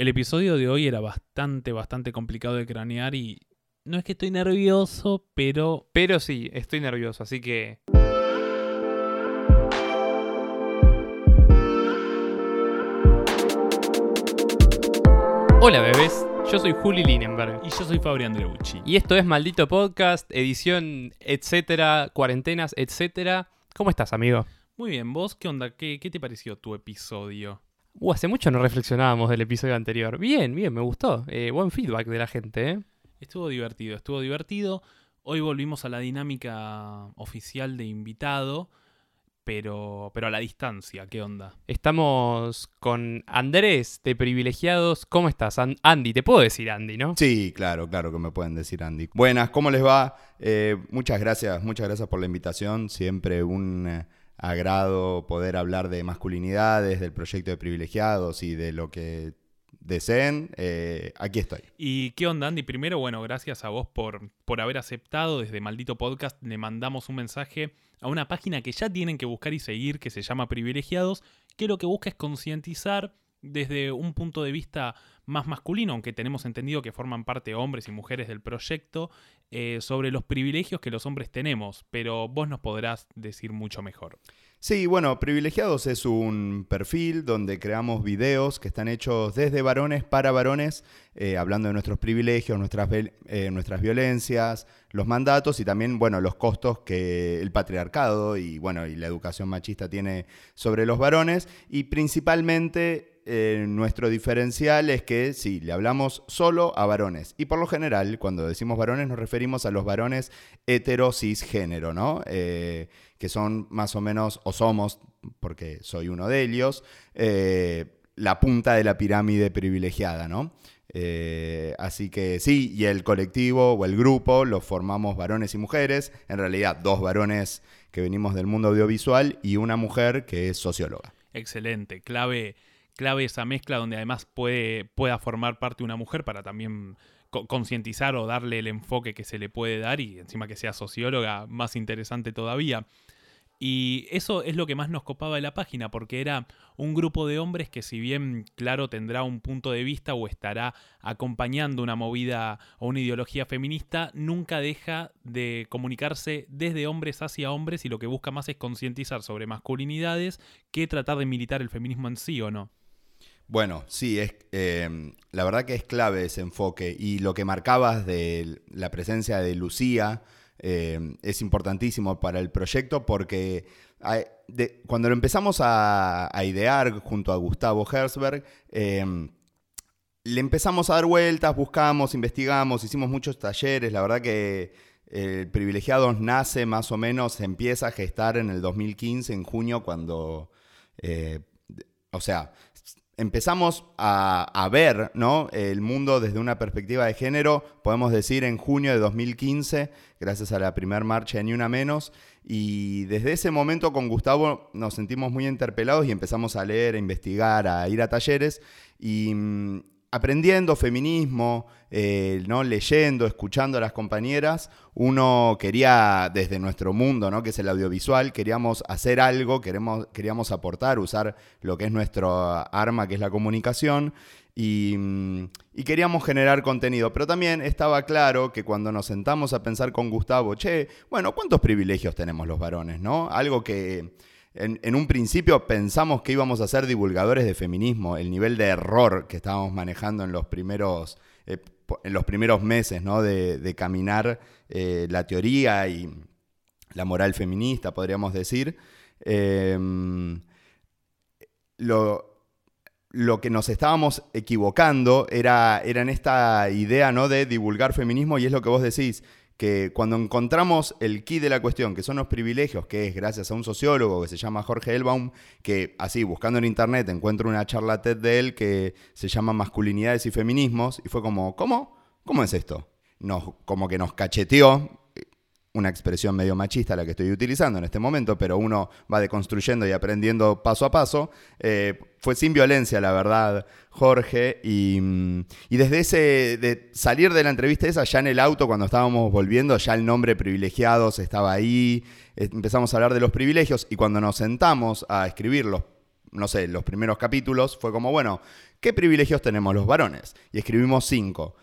El episodio de hoy era bastante, bastante complicado de cranear y no es que estoy nervioso, pero... Pero sí, estoy nervioso, así que... Hola bebés, yo soy Juli Linenberg. Y yo soy Fabri Andreucci. Y esto es Maldito Podcast, edición, etcétera, cuarentenas, etcétera. ¿Cómo estás, amigo? Muy bien, ¿vos qué onda? ¿Qué, qué te pareció tu episodio? Uh, hace mucho no reflexionábamos del episodio anterior. Bien, bien, me gustó. Eh, buen feedback de la gente, ¿eh? Estuvo divertido, estuvo divertido. Hoy volvimos a la dinámica oficial de invitado, pero, pero a la distancia, ¿qué onda? Estamos con Andrés de Privilegiados. ¿Cómo estás, An- Andy? Te puedo decir Andy, ¿no? Sí, claro, claro que me pueden decir Andy. Buenas, ¿cómo les va? Eh, muchas gracias, muchas gracias por la invitación. Siempre un eh, agrado poder hablar de masculinidades, del proyecto de privilegiados y de lo que deseen. Eh, aquí estoy. ¿Y qué onda, Andy? Primero, bueno, gracias a vos por, por haber aceptado. Desde Maldito Podcast le mandamos un mensaje a una página que ya tienen que buscar y seguir, que se llama Privilegiados, que lo que busca es concientizar desde un punto de vista más masculino, aunque tenemos entendido que forman parte hombres y mujeres del proyecto, eh, sobre los privilegios que los hombres tenemos, pero vos nos podrás decir mucho mejor. Sí, bueno, Privilegiados es un perfil donde creamos videos que están hechos desde varones para varones, eh, hablando de nuestros privilegios, nuestras, eh, nuestras violencias, los mandatos y también, bueno, los costos que el patriarcado y, bueno, y la educación machista tiene sobre los varones. Y principalmente eh, nuestro diferencial es que, sí, le hablamos solo a varones. Y por lo general, cuando decimos varones, nos referimos a los varones hetero cisgénero, ¿no? Eh, que son más o menos, o somos, porque soy uno de ellos, eh, la punta de la pirámide privilegiada, ¿no? Así que sí, y el colectivo o el grupo lo formamos varones y mujeres, en realidad dos varones que venimos del mundo audiovisual y una mujer que es socióloga. Excelente, clave, clave esa mezcla donde además puede, pueda formar parte una mujer para también co- concientizar o darle el enfoque que se le puede dar y encima que sea socióloga, más interesante todavía. Y eso es lo que más nos copaba de la página, porque era un grupo de hombres que si bien, claro, tendrá un punto de vista o estará acompañando una movida o una ideología feminista, nunca deja de comunicarse desde hombres hacia hombres y lo que busca más es concientizar sobre masculinidades que tratar de militar el feminismo en sí o no. Bueno, sí, es, eh, la verdad que es clave ese enfoque y lo que marcabas de la presencia de Lucía eh, es importantísimo para el proyecto porque cuando lo empezamos a, idear junto a Gustavo Herzberg, eh, le empezamos a dar vueltas, buscamos, investigamos, hicimos muchos talleres, la verdad que eh, Privilegiados nace más o menos, se empieza a gestar en el 2015, en junio, cuando, eh, o sea, empezamos a, ver ¿no? el mundo desde una perspectiva de género, podemos decir en junio de 2015, gracias a la primer marcha de Ni Una Menos, y desde ese momento con Gustavo nos sentimos muy interpelados y empezamos a leer, a investigar, a ir a talleres, y mm, aprendiendo feminismo, eh, ¿no? leyendo, escuchando a las compañeras, uno quería, desde nuestro mundo, ¿no? que es el audiovisual, queríamos hacer algo, queremos, queríamos aportar, usar lo que es nuestro arma, que es la comunicación, y, mm, y queríamos generar contenido. Pero también estaba claro que cuando nos sentamos a pensar con Gustavo, che, bueno, ¿cuántos privilegios tenemos los varones? ¿no? Algo que en, un principio pensamos que íbamos a ser divulgadores de feminismo, el nivel de error que estábamos manejando en los primeros, eh, en los primeros meses ¿no? de, de caminar eh, la teoría y la moral feminista, podríamos decir. Em, lo, lo que nos estábamos equivocando era, era en esta idea ¿no? de divulgar feminismo y es lo que vos decís, que cuando encontramos el key de la cuestión, que son los privilegios, que es gracias a un sociólogo que se llama Jorge Elbaum, que así, buscando en internet, encuentro una charla TED de él que se llama Masculinidades y Feminismos, y fue como, ¿cómo? ¿Cómo es esto? Nos, como que nos cacheteó, una expresión medio machista la que estoy utilizando en este momento, pero uno va deconstruyendo y aprendiendo paso a paso. Eh, fue sin violencia, la verdad, Jorge. Y, mm, y desde ese, de salir de la entrevista esa, ya en el auto, cuando estábamos volviendo, ya el nombre privilegiados estaba ahí. Eh, Empezamos a hablar de los privilegios y cuando nos sentamos a escribir los, no sé, los primeros capítulos, fue como, bueno, ¿qué privilegios tenemos los varones? Y escribimos cinco.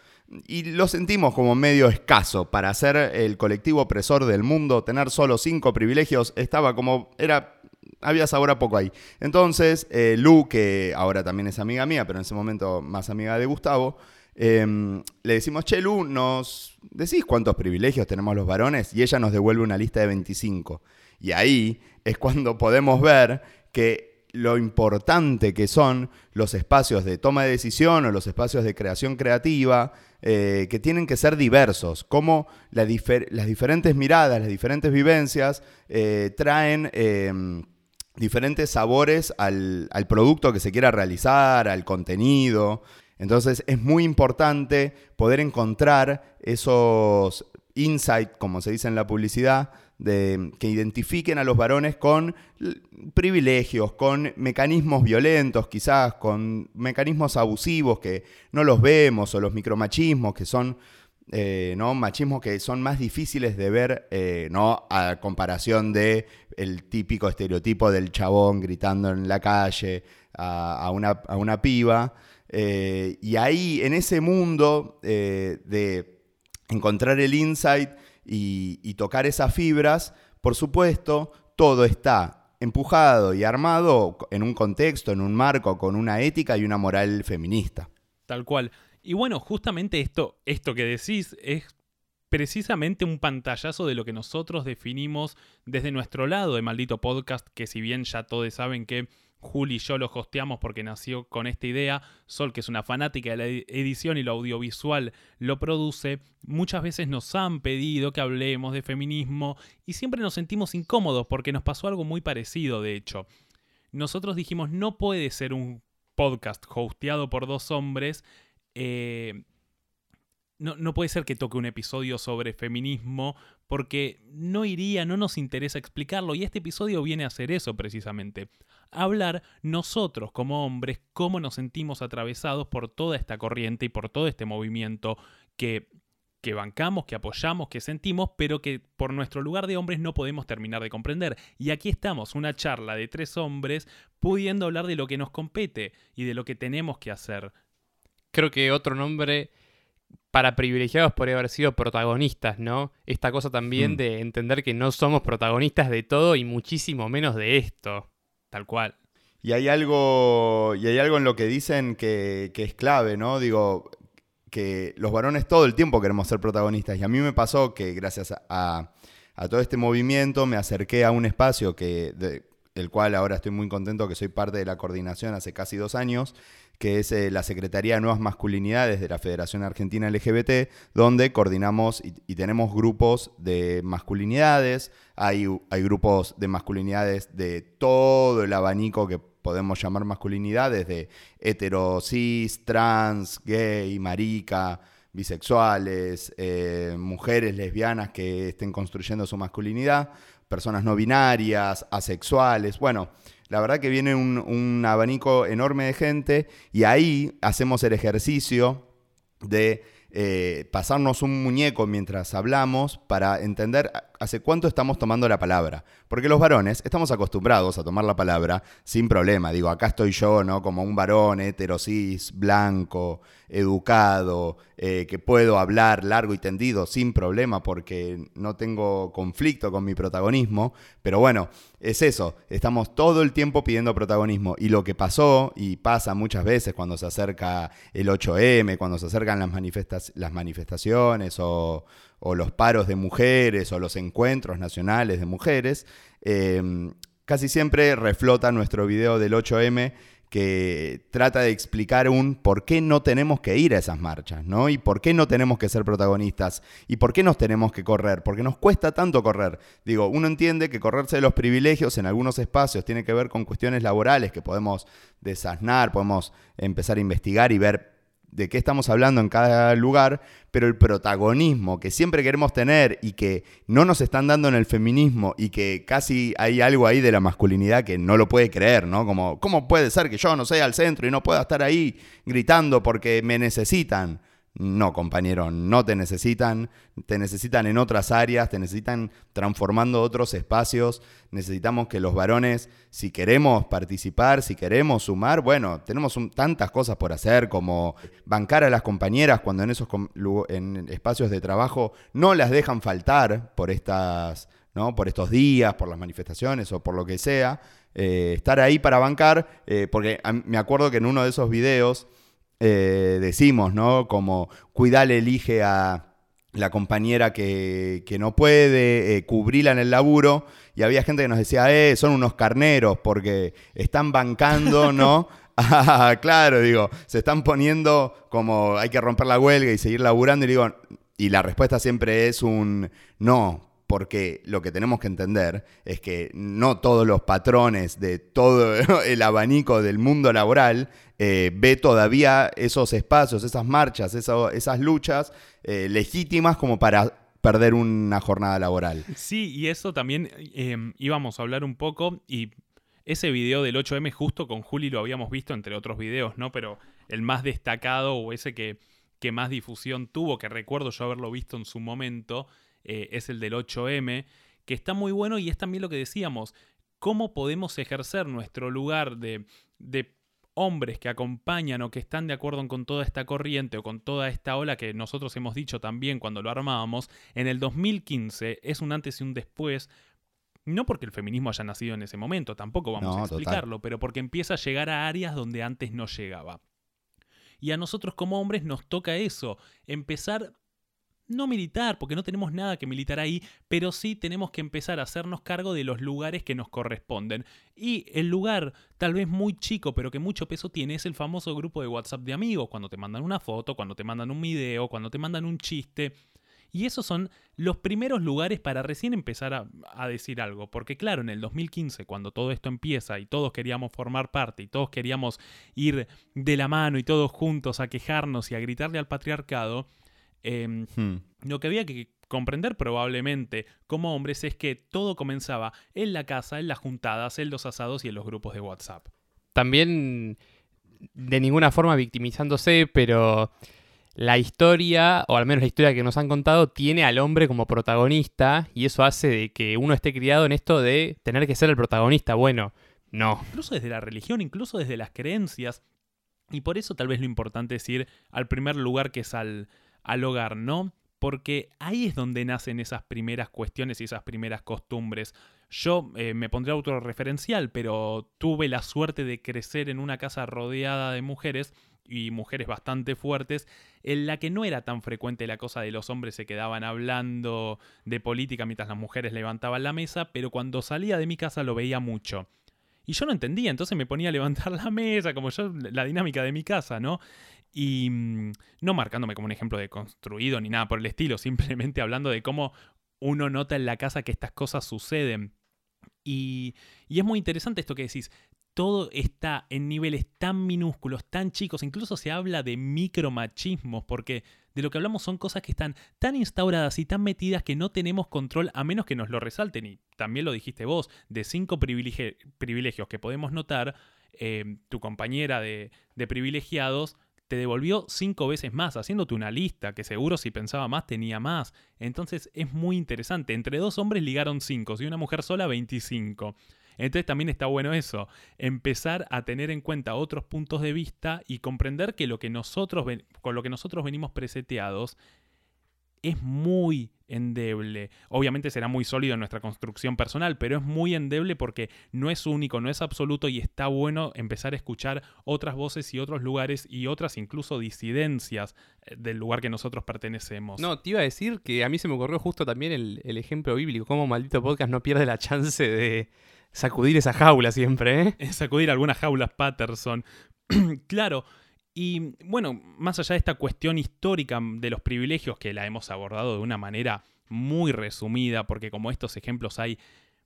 Y lo sentimos como medio escaso para ser el colectivo opresor del mundo, tener solo cinco privilegios, estaba como, era había sabor a poco ahí. Entonces, eh, Lu, que ahora también es amiga mía, pero en ese momento más amiga de Gustavo, em, le decimos, che, Lu, ¿nos decís cuántos privilegios tenemos los varones? Y ella nos devuelve una lista de 25. Y ahí es cuando podemos ver que lo importante que son los espacios de toma de decisión o los espacios de creación creativa, eh, que tienen que ser diversos, cómo las diferentes miradas, las diferentes vivencias eh, traen em, diferentes sabores al, producto que se quiera realizar, al contenido. Entonces es muy importante poder encontrar esos insights, como se dice en la publicidad, de, que identifiquen a los varones con privilegios, con mecanismos violentos, quizás con mecanismos abusivos que no los vemos, o los micromachismos que son eh, ¿no? machismos que son más difíciles de ver, eh, ¿no? A comparación de típico estereotipo del chabón gritando en la calle a, una, piba. Eh, y ahí, en ese mundo de encontrar el insight y, tocar esas fibras, por supuesto, todo está empujado y armado en un contexto, en un marco, con una ética y una moral feminista. Tal cual. Y bueno, justamente esto, esto que decís es precisamente un pantallazo de lo que nosotros definimos desde nuestro lado de Maldito Podcast, que si bien ya todos saben que Juli y yo lo hosteamos porque nació con esta idea, Sol, que es una fanática de la edición y lo audiovisual, lo produce, muchas veces nos han pedido que hablemos de feminismo y siempre nos sentimos incómodos porque nos pasó algo muy parecido, de hecho. Nosotros dijimos, no puede ser un podcast hosteado por dos hombres eh, no, no, puede ser que toque un episodio sobre feminismo porque no iría, no nos interesa explicarlo y este episodio viene a hacer eso precisamente. Hablar nosotros como hombres cómo nos sentimos atravesados por toda esta corriente y por todo este movimiento que, que bancamos, que apoyamos, que sentimos, pero que por nuestro lugar de hombres no podemos terminar de comprender. Y aquí estamos, una charla de tres hombres pudiendo hablar de lo que nos compete y de lo que tenemos que hacer creo que otro nombre para privilegiados podría haber sido protagonistas, ¿no? Esta cosa también mm. de entender que no somos protagonistas de todo y muchísimo menos de esto. Cual. Y hay algo, y hay algo en lo que dicen que, es clave, ¿no? Digo, que los varones todo el tiempo queremos ser protagonistas. Y a mí me pasó que gracias a, todo este movimiento me acerqué a un espacio que, del cual ahora estoy muy contento que soy parte de la coordinación hace casi dos años, que es eh, la Secretaría de Nuevas Masculinidades de la Federación Argentina LGBT, donde coordinamos y, tenemos grupos de masculinidades, hay, hay, grupos de masculinidades de todo el abanico que podemos llamar masculinidad, desde hetero, cis, trans, gay, marica, bisexuales, eh, mujeres lesbianas que estén construyendo su masculinidad, personas no binarias, asexuales, bueno, la verdad que viene un, abanico enorme de gente y ahí hacemos el ejercicio de eh, pasarnos un muñeco mientras hablamos para entender hace cuánto estamos tomando la palabra. Porque los varones estamos acostumbrados a tomar la palabra sin problema. Digo, acá estoy yo, ¿no? Como un varón heterosis, blanco, educado, eh, que puedo hablar largo y tendido sin problema porque no tengo conflicto con mi protagonismo. Pero bueno, es eso. Estamos todo el tiempo pidiendo protagonismo. Y lo que pasó, y pasa muchas veces cuando se acerca el 8M, cuando se acercan las, las manifestaciones o o los paros de mujeres o los encuentros nacionales de mujeres, em, casi siempre reflota nuestro video del 8M que trata de explicar un por qué no tenemos que ir a esas marchas, ¿no? Y por qué no tenemos que ser protagonistas, y por qué nos tenemos que correr, porque nos cuesta tanto correr. Digo, uno entiende que correrse de los privilegios en algunos espacios tiene que ver con cuestiones laborales que podemos desasnar, podemos empezar a investigar y ver de qué estamos hablando en cada lugar, pero el protagonismo que siempre queremos tener y que no nos están dando en el feminismo y que casi hay algo ahí de la masculinidad que no lo puede creer, ¿no? Como, ¿cómo puede ser que yo no sea al centro y no pueda estar ahí gritando porque me necesitan? No, compañero, no te necesitan, te necesitan en otras áreas, te necesitan transformando otros espacios, necesitamos que los varones, si queremos participar, si queremos sumar, bueno, tenemos tantas cosas por hacer como bancar a las compañeras cuando en esos en espacios de trabajo no las dejan faltar por estas, ¿no? por estos días, por las manifestaciones o por lo que sea, eh, estar ahí para bancar, eh, porque me acuerdo que en uno de esos videos eh, decimos, ¿no? Como cuidale elige a la compañera que, no puede, eh, cubrirla en el laburo, y había gente que nos decía, eh, son unos carneros porque están bancando, ¿no? ah, claro, digo, se están poniendo como hay que romper la huelga y seguir laburando, y digo, y la respuesta siempre es un no, porque lo que tenemos que entender es que no todos los patrones de todo el abanico del mundo laboral eh, ve todavía esos espacios, esas marchas, esas luchas eh, legítimas como para perder una jornada laboral. Sí, y eso también em, íbamos a hablar un poco y ese video del 8M justo con Juli lo habíamos visto entre otros videos, ¿no? Pero el más destacado o ese que, que más difusión tuvo, que recuerdo yo haberlo visto en su momento, eh, es el del 8M, que está muy bueno y es también lo que decíamos, cómo podemos ejercer nuestro lugar de, de hombres que acompañan o que están de acuerdo con toda esta corriente o con toda esta ola que nosotros hemos dicho también cuando lo armábamos, en el 2015 es un antes y un después. No porque el feminismo haya nacido en ese momento, tampoco vamos a explicarlo, pero porque empieza a llegar a áreas donde antes no llegaba. Y a nosotros como hombres nos toca eso, empezar no militar, porque no tenemos nada que militar ahí, pero sí tenemos que empezar a hacernos cargo de los lugares que nos corresponden. Y el lugar, tal vez muy chico, pero que mucho peso tiene, es el famoso grupo de WhatsApp de amigos, cuando te mandan una foto, cuando te mandan un video, cuando te mandan un chiste. Y esos son los primeros lugares para recién empezar a, decir algo. Porque claro, en el 2015, cuando todo esto empieza y todos queríamos formar parte y todos queríamos ir de la mano y todos juntos a quejarnos y a gritarle al patriarcado, Em, hmm. Lo que había que comprender probablemente como hombres es que todo comenzaba en la casa, en las juntadas, en los asados y en los grupos de WhatsApp. También de ninguna forma victimizándose, pero la historia, o al menos la historia que nos han contado, tiene al hombre como protagonista y eso hace de que uno esté criado en esto de tener que ser el protagonista. Bueno, no. Incluso desde la religión, incluso desde las creencias. Y por eso tal vez lo importante es ir al primer lugar que es al, al hogar, ¿no? Porque ahí es donde nacen esas primeras cuestiones y esas primeras costumbres. Yo eh, me pondré autorreferencial, pero tuve la suerte de crecer en una casa rodeada de mujeres y mujeres bastante fuertes, en la que no era tan frecuente la cosa de los hombres se quedaban hablando de política mientras las mujeres levantaban la mesa, pero cuando salía de mi casa lo veía mucho. Y yo no entendía, entonces me ponía a levantar la mesa, como yo, la dinámica de mi casa, ¿no? Y mm, no marcándome como un ejemplo de construido ni nada por el estilo, simplemente hablando de cómo uno nota en la casa que estas cosas suceden. Y, y es muy interesante esto que decís. Todo está en niveles tan minúsculos, tan chicos, incluso se habla de micromachismos, porque de lo que hablamos son cosas que están tan instauradas y tan metidas que no tenemos control a menos que nos lo resalten. Y también lo dijiste vos, de cinco privilegios que podemos notar, eh, tu compañera de, de privilegiados te devolvió cinco veces más, haciéndote una lista, que seguro si pensaba más tenía más. Entonces es muy interesante. Entre dos hombres ligaron cinco, y una mujer sola 25. Entonces también está bueno eso, empezar a tener en cuenta otros puntos de vista y comprender que lo que nosotros con lo que nosotros venimos preseteados es muy endeble. Obviamente será muy sólido en nuestra construcción personal, pero es muy endeble porque no es único, no es absoluto y está bueno empezar a escuchar otras voces y otros lugares y otras incluso disidencias eh, del lugar que nosotros pertenecemos. No, te iba a decir que a mí se me ocurrió justo también el, ejemplo bíblico, cómo maldito podcast no pierde la chance de sacudir esa jaula siempre, ¿eh? Sacudir algunas jaulas Patterson. claro, y bueno, más allá de esta cuestión histórica de los privilegios que la hemos abordado de una manera muy resumida, porque como estos ejemplos hay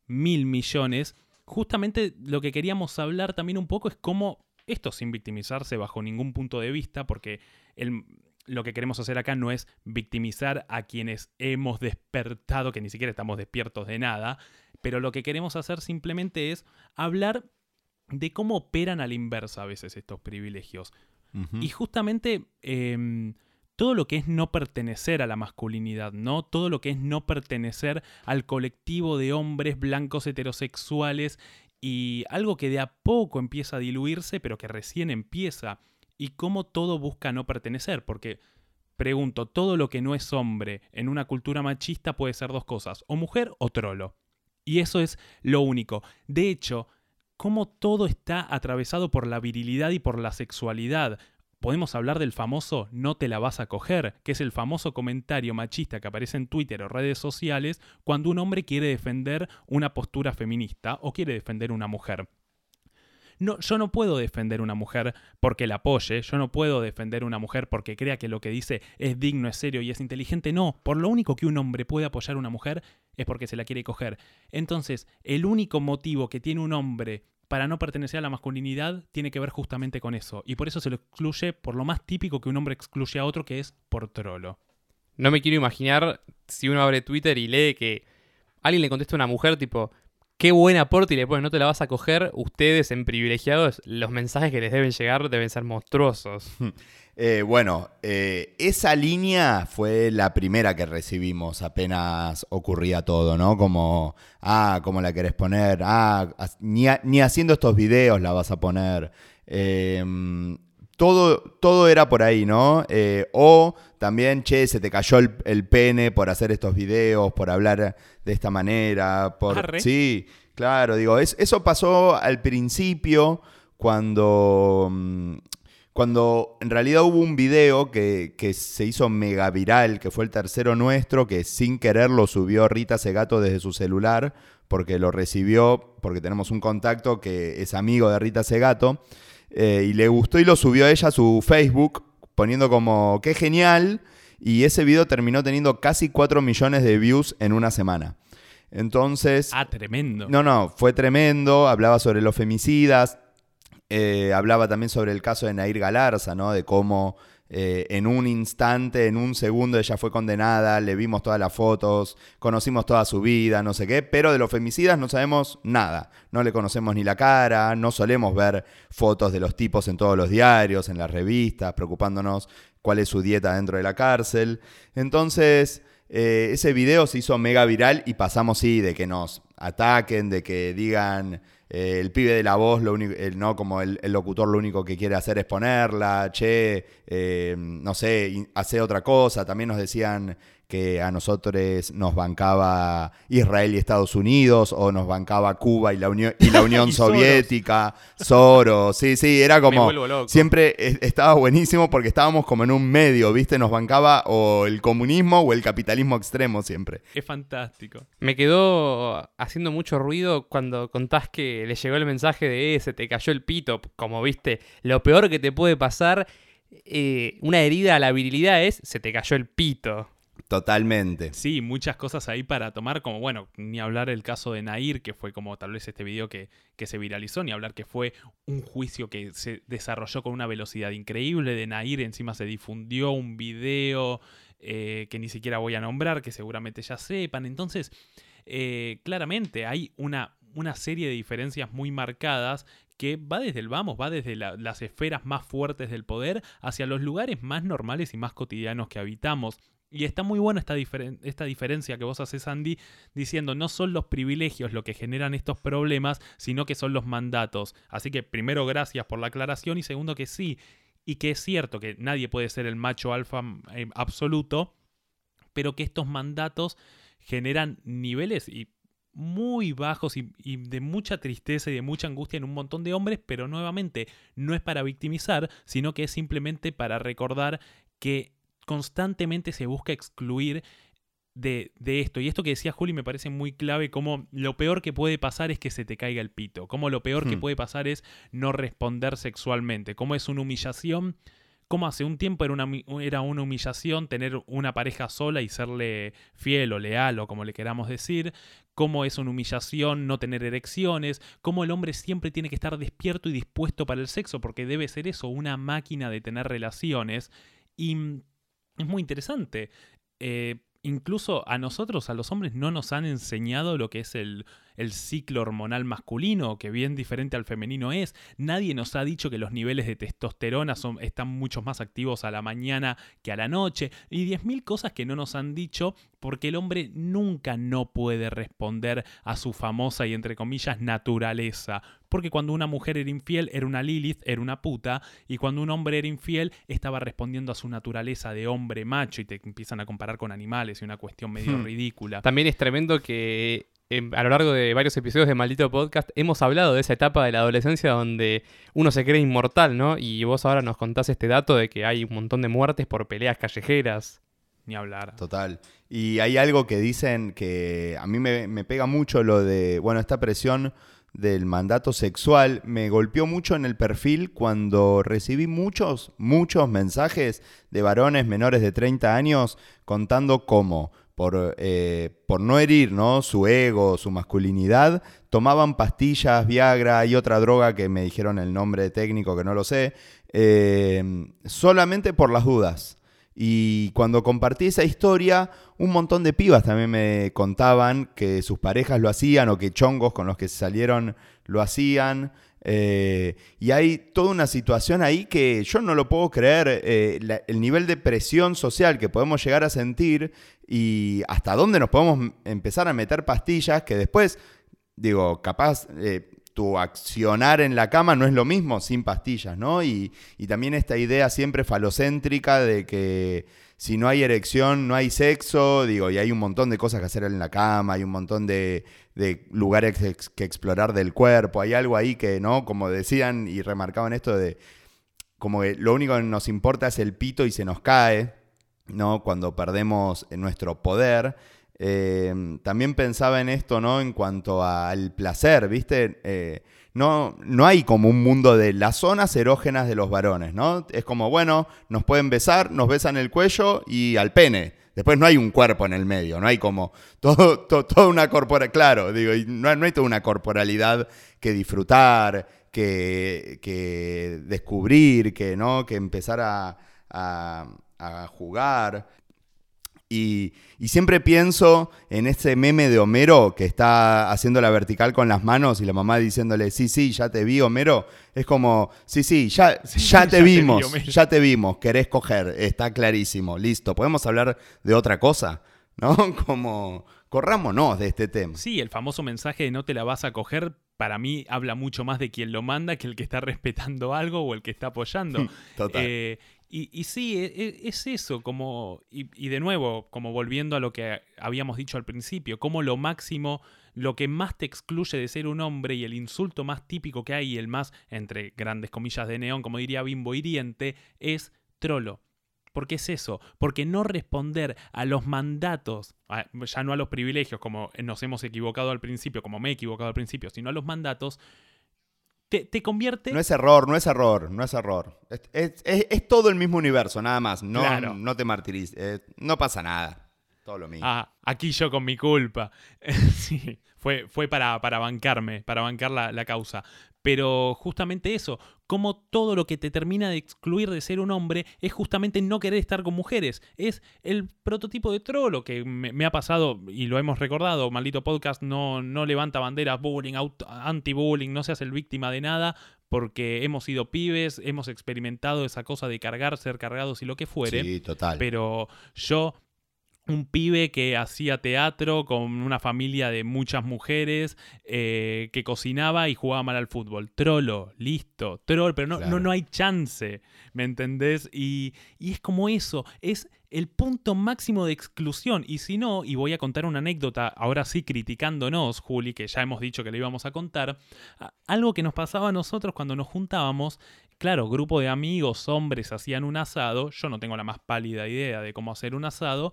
mil millones, justamente lo que queríamos hablar también un poco es cómo esto sin victimizarse bajo ningún punto de vista, porque lo que queremos hacer acá no es victimizar a quienes hemos despertado, que ni siquiera estamos despiertos de nada, pero lo que queremos hacer simplemente es hablar de cómo operan a la inversa a veces estos privilegios. Y justamente em, todo lo que es no pertenecer a la masculinidad, ¿no? Todo lo que es no pertenecer al colectivo de hombres blancos heterosexuales y algo que de a poco empieza a diluirse, pero que recién empieza. Y cómo todo busca no pertenecer, porque pregunto, todo lo que no es hombre en una cultura machista puede ser dos cosas, o mujer o trolo. Y eso es lo único. De hecho, cómo todo está atravesado por la virilidad y por la sexualidad podemos hablar del famoso no te la vas a coger, que es el famoso comentario machista que aparece en Twitter o redes sociales cuando un hombre quiere defender una postura feminista o quiere defender una mujer. No, yo no puedo defender una mujer porque la apoye, yo no puedo defender una mujer porque crea que lo que dice es digno, es serio y es inteligente, no, por lo único que un hombre puede apoyar a una mujer es porque se la quiere coger. Entonces, el único motivo que tiene un hombre para no pertenecer a la masculinidad tiene que ver justamente con eso. Y por eso se lo excluye por lo más típico que un hombre excluye a otro, que es por trolo. No me quiero imaginar si uno abre Twitter y lee que alguien le contesta a una mujer tipo, qué buen aporte y le pone, no te la vas a coger, ustedes en privilegiados, los mensajes que les deben llegar deben ser monstruosos. Eh, bueno, eh, esa línea fue la primera que recibimos apenas ocurría todo, ¿no? Como, ah, ¿cómo la querés poner? Ah, ni, haciendo estos videos la vas a poner. Em, todo, todo era por ahí, ¿no? Eh, o también, che, se te cayó el, pene por hacer estos videos, por hablar de esta manera. Por... Sí, claro, digo, eso pasó al principio cuando mm, cuando en realidad hubo un video que, se hizo mega viral, que fue el tercero nuestro, que sin querer lo subió Rita Segato desde su celular, porque lo recibió, porque tenemos un contacto que es amigo de Rita Segato, eh, y le gustó y lo subió a ella a su Facebook, poniendo como, qué genial, y ese video terminó teniendo casi 4 millones de views en una semana. Entonces... Ah, tremendo. No, no, fue tremendo, hablaba sobre los femicidas, eh, hablaba también sobre el caso de Nair Galarza, ¿no? De cómo eh, en un instante, en un segundo ella fue condenada, le vimos todas las fotos, conocimos toda su vida, no sé qué, pero de los femicidas no sabemos nada. No le conocemos ni la cara, no solemos ver fotos de los tipos en todos los diarios, en las revistas, preocupándonos cuál es su dieta dentro de la cárcel. Entonces, eh, ese video se hizo mega viral y pasamos, sí, de que nos ataquen, de que digan eh, el pibe de la voz, lo único, no como el, locutor lo único que quiere hacer es ponerla, che, eh, no sé, hace otra cosa. También nos decían que a nosotros nos bancaba Israel y Estados Unidos, o nos bancaba Cuba y la Unión, y la Unión Soviética, Soros. sí, sí, era como... Siempre estaba buenísimo porque estábamos como en un medio, ¿viste? Nos bancaba o el comunismo o el capitalismo extremo siempre. Es fantástico. Me quedó haciendo mucho ruido cuando contás que le llegó el mensaje de ese, te cayó el pito, como viste, lo peor que te puede pasar... Eh, una herida a la virilidad es se te cayó el pito. Totalmente. Sí, muchas cosas ahí para tomar, como bueno, ni hablar el caso de Nair, que fue como tal vez este video que, que se viralizó, ni hablar que fue un juicio que se desarrolló con una velocidad increíble de Nair, encima se difundió un video eh, que ni siquiera voy a nombrar, que seguramente ya sepan. Entonces, eh, claramente hay una, una serie de diferencias muy marcadas que va desde el vamos, va desde las esferas más fuertes del poder hacia los lugares más normales y más cotidianos que habitamos. Y está muy buena esta, esta diferencia que vos haces, Andy, diciendo no son los privilegios lo que generan estos problemas, sino que son los mandatos. Así que primero gracias por la aclaración y segundo que sí, y que es cierto que nadie puede ser el macho alfa eh, absoluto, pero que estos mandatos generan niveles y muy bajos y, y, de mucha tristeza y de mucha angustia en un montón de hombres, pero nuevamente no es para victimizar, sino que es simplemente para recordar que constantemente se busca excluir de, esto. Y esto que decía Juli me parece muy clave, como lo peor que puede pasar es que se te caiga el pito, como lo peor que hmm. puede pasar es no responder sexualmente, como es una humillación, como hace un tiempo era una, era una humillación tener una pareja sola y serle fiel o leal o como le queramos decir, cómo es una humillación no tener erecciones, cómo el hombre siempre tiene que estar despierto y dispuesto para el sexo, porque debe ser eso, una máquina de tener relaciones. Y es muy interesante. Eh, incluso a nosotros, a los hombres, no nos han enseñado lo que es el, el ciclo hormonal masculino, que bien diferente al femenino es. Nadie nos ha dicho que los niveles de testosterona son, están mucho más activos a la mañana que a la noche. Y 10.000 cosas que no nos han dicho porque el hombre nunca no puede responder a su famosa y entre comillas naturaleza. Porque cuando una mujer era infiel era una Lilith, era una puta, y cuando un hombre era infiel estaba respondiendo a su naturaleza de hombre macho y te empiezan a comparar con animales y una cuestión medio Hmm. ridícula. También es tremendo que a lo largo de varios episodios de Maldito Podcast hemos hablado de esa etapa de la adolescencia donde uno se cree inmortal, ¿no? Y vos ahora nos contás este dato de que hay un montón de muertes por peleas callejeras. Ni hablar. Total. Y hay algo que dicen que a mí me, me pega mucho lo de, bueno, esta presión del mandato sexual me golpeó mucho en el perfil cuando recibí muchos, muchos mensajes de varones menores de 30 años contando cómo, por, eh, por no herir ¿no? su ego, su masculinidad, tomaban pastillas, Viagra y otra droga que me dijeron el nombre técnico que no lo sé, eh, solamente por las dudas. Y cuando compartí esa historia, un montón de pibas también me contaban que sus parejas lo hacían o que chongos con los que salieron lo hacían. Eh, y hay toda una situación ahí que yo no lo puedo creer, eh, el nivel de presión social que podemos llegar a sentir y hasta dónde nos podemos empezar a meter pastillas que después, digo, capaz eh, tu accionar en la cama no es lo mismo sin pastillas, ¿no? Y, y también esta idea siempre falocéntrica de que si no hay erección no hay sexo, digo, y hay un montón de cosas que hacer en la cama, hay un montón de, de lugares que explorar del cuerpo, hay algo ahí que, ¿no? Como decían y remarcaban esto de, como que lo único que nos importa es el pito y se nos cae, ¿no? Cuando perdemos nuestro poder. Eh, también pensaba en esto, ¿no? En cuanto al placer, ¿viste? Eh, no, no hay como un mundo de las zonas erógenas de los varones, ¿no? Es como, bueno, nos pueden besar, nos besan el cuello y al pene. Después no hay un cuerpo en el medio, no hay como todo, to- toda una corporalidad, claro, digo, no, no hay toda una corporalidad que disfrutar, que, que descubrir, que, ¿no? que empezar a- a jugar. Y, y siempre pienso en ese meme de Homero que está haciendo la vertical con las manos y la mamá diciéndole, sí, sí, ya te vi, Homero. Es como, sí, sí, ya, Sí, ya ya te te vi, vimos, ya te vimos, querés coger, está clarísimo, listo. ¿Podemos hablar de otra cosa? ¿No? Como, corrámonos de este tema. Sí, el famoso mensaje de no te la vas a coger, para mí habla mucho más de quien lo manda que el que está respetando algo o el que está apoyando. Total. Eh, y, y sí, e- e- es eso, como, y, y de nuevo, como volviendo a lo que habíamos dicho al principio, como lo máximo, lo que más te excluye de ser un hombre y el insulto más típico que hay y el más, entre grandes comillas de neón, como diría Bimbo hiriente, es trolo. Porque es eso, porque no responder a los mandatos, ya no a los privilegios, como nos hemos equivocado al principio, como me he equivocado al principio, sino a los mandatos, te, te convierte... No es error, no es error, no es error. Es, es- es- es todo el mismo universo, nada más. No, Claro. no te martirices. eh, no pasa nada. Todo lo mismo. Ah, aquí yo con mi culpa. sí, fue, fue para, para bancarme, para bancar la, la causa. Pero justamente eso, como todo lo que te termina de excluir de ser un hombre es justamente no querer estar con mujeres. Es el prototipo de trolo que me, me ha pasado y lo hemos recordado. Maldito podcast no, no levanta banderas bullying, anti-bullying, no seas el víctima de nada porque hemos sido pibes, hemos experimentado esa cosa de cargar, ser cargados y lo que fuere. sí, total. Pero yo, un pibe que hacía teatro con una familia de muchas mujeres, eh, que cocinaba y jugaba mal al fútbol. Trolo, listo, troll, pero no, Claro. no, no hay chance, ¿me entendés? Y, y es como eso, es el punto máximo de exclusión. Y si no, y voy a contar una anécdota, ahora sí criticándonos, Juli, que ya hemos dicho que le íbamos a contar, algo que nos pasaba a nosotros cuando nos juntábamos, claro, grupo de amigos, hombres hacían un asado, yo no tengo la más pálida idea de cómo hacer un asado,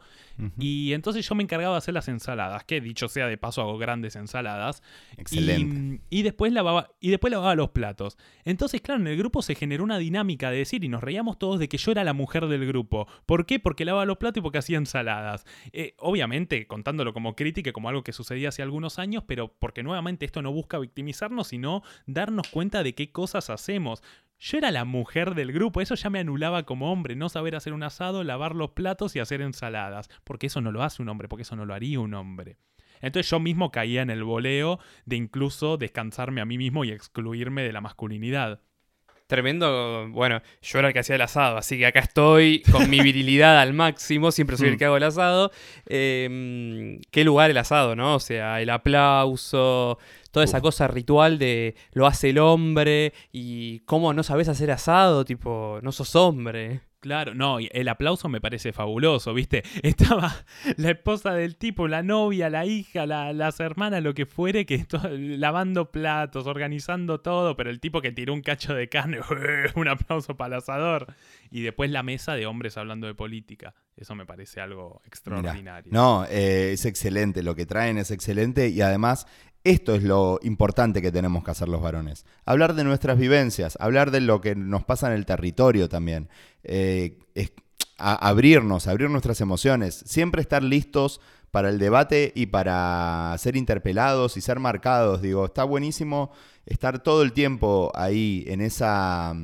y entonces yo me encargaba de hacer las ensaladas, que dicho sea de paso hago grandes ensaladas, Excelente. y, y después lavaba, y después lavaba los platos. Entonces, claro, en el grupo se generó una dinámica de decir, y nos reíamos todos de que yo era la mujer del grupo. ¿Por qué? Porque lavaba los platos y porque hacía ensaladas. Eh, obviamente, contándolo como crítica, como algo que sucedía hace algunos años, pero porque nuevamente esto no busca victimizarnos, sino darnos cuenta de qué cosas hacemos. Yo era la mujer del grupo, eso ya me anulaba como hombre, no saber hacer un asado, lavar los platos y hacer ensaladas, porque eso no lo hace un hombre, porque eso no lo haría un hombre. Entonces yo mismo caía en el voleo de incluso descansarme a mí mismo y excluirme de la masculinidad. Tremendo, bueno, yo era el que hacía el asado, así que acá estoy con mi virilidad al máximo, siempre soy el Mm. que hago el asado. Em, ¿Qué lugar el asado, no? O sea, el aplauso, toda esa cosa ritual de lo hace el hombre y cómo no sabes hacer asado, tipo, no sos hombre. Claro, no, y el aplauso me parece fabuloso, ¿viste? Estaba la esposa del tipo, la novia, la hija, la- las hermanas, lo que fuere, que lavando platos, organizando todo, pero el tipo que tiró un cacho de carne, un aplauso para el asador. Y después la mesa de hombres hablando de política. Eso me parece algo Mirá. extraordinario. No, eh, es excelente, lo que traen es excelente y además esto es lo importante que tenemos que hacer los varones. Hablar de nuestras vivencias, hablar de lo que nos pasa en el territorio también. Eh, es- a- abrirnos, abrir nuestras emociones, siempre estar listos para el debate y para ser interpelados y ser marcados. Digo, está buenísimo estar todo el tiempo ahí en esa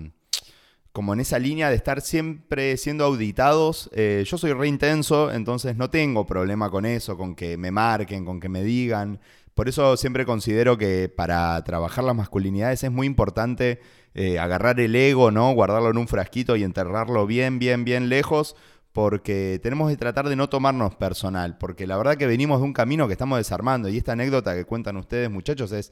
como en esa línea de estar siempre siendo auditados. Eh, yo soy re intenso, entonces no tengo problema con eso, con que me marquen, con que me digan. Por eso siempre considero que para trabajar las masculinidades es muy importante eh, agarrar el ego, ¿no? Guardarlo en un frasquito y enterrarlo bien, bien, bien lejos. Porque tenemos que tratar de no tomarnos personal. Porque la verdad que venimos de un camino que estamos desarmando. Y esta anécdota que cuentan ustedes, muchachos, es,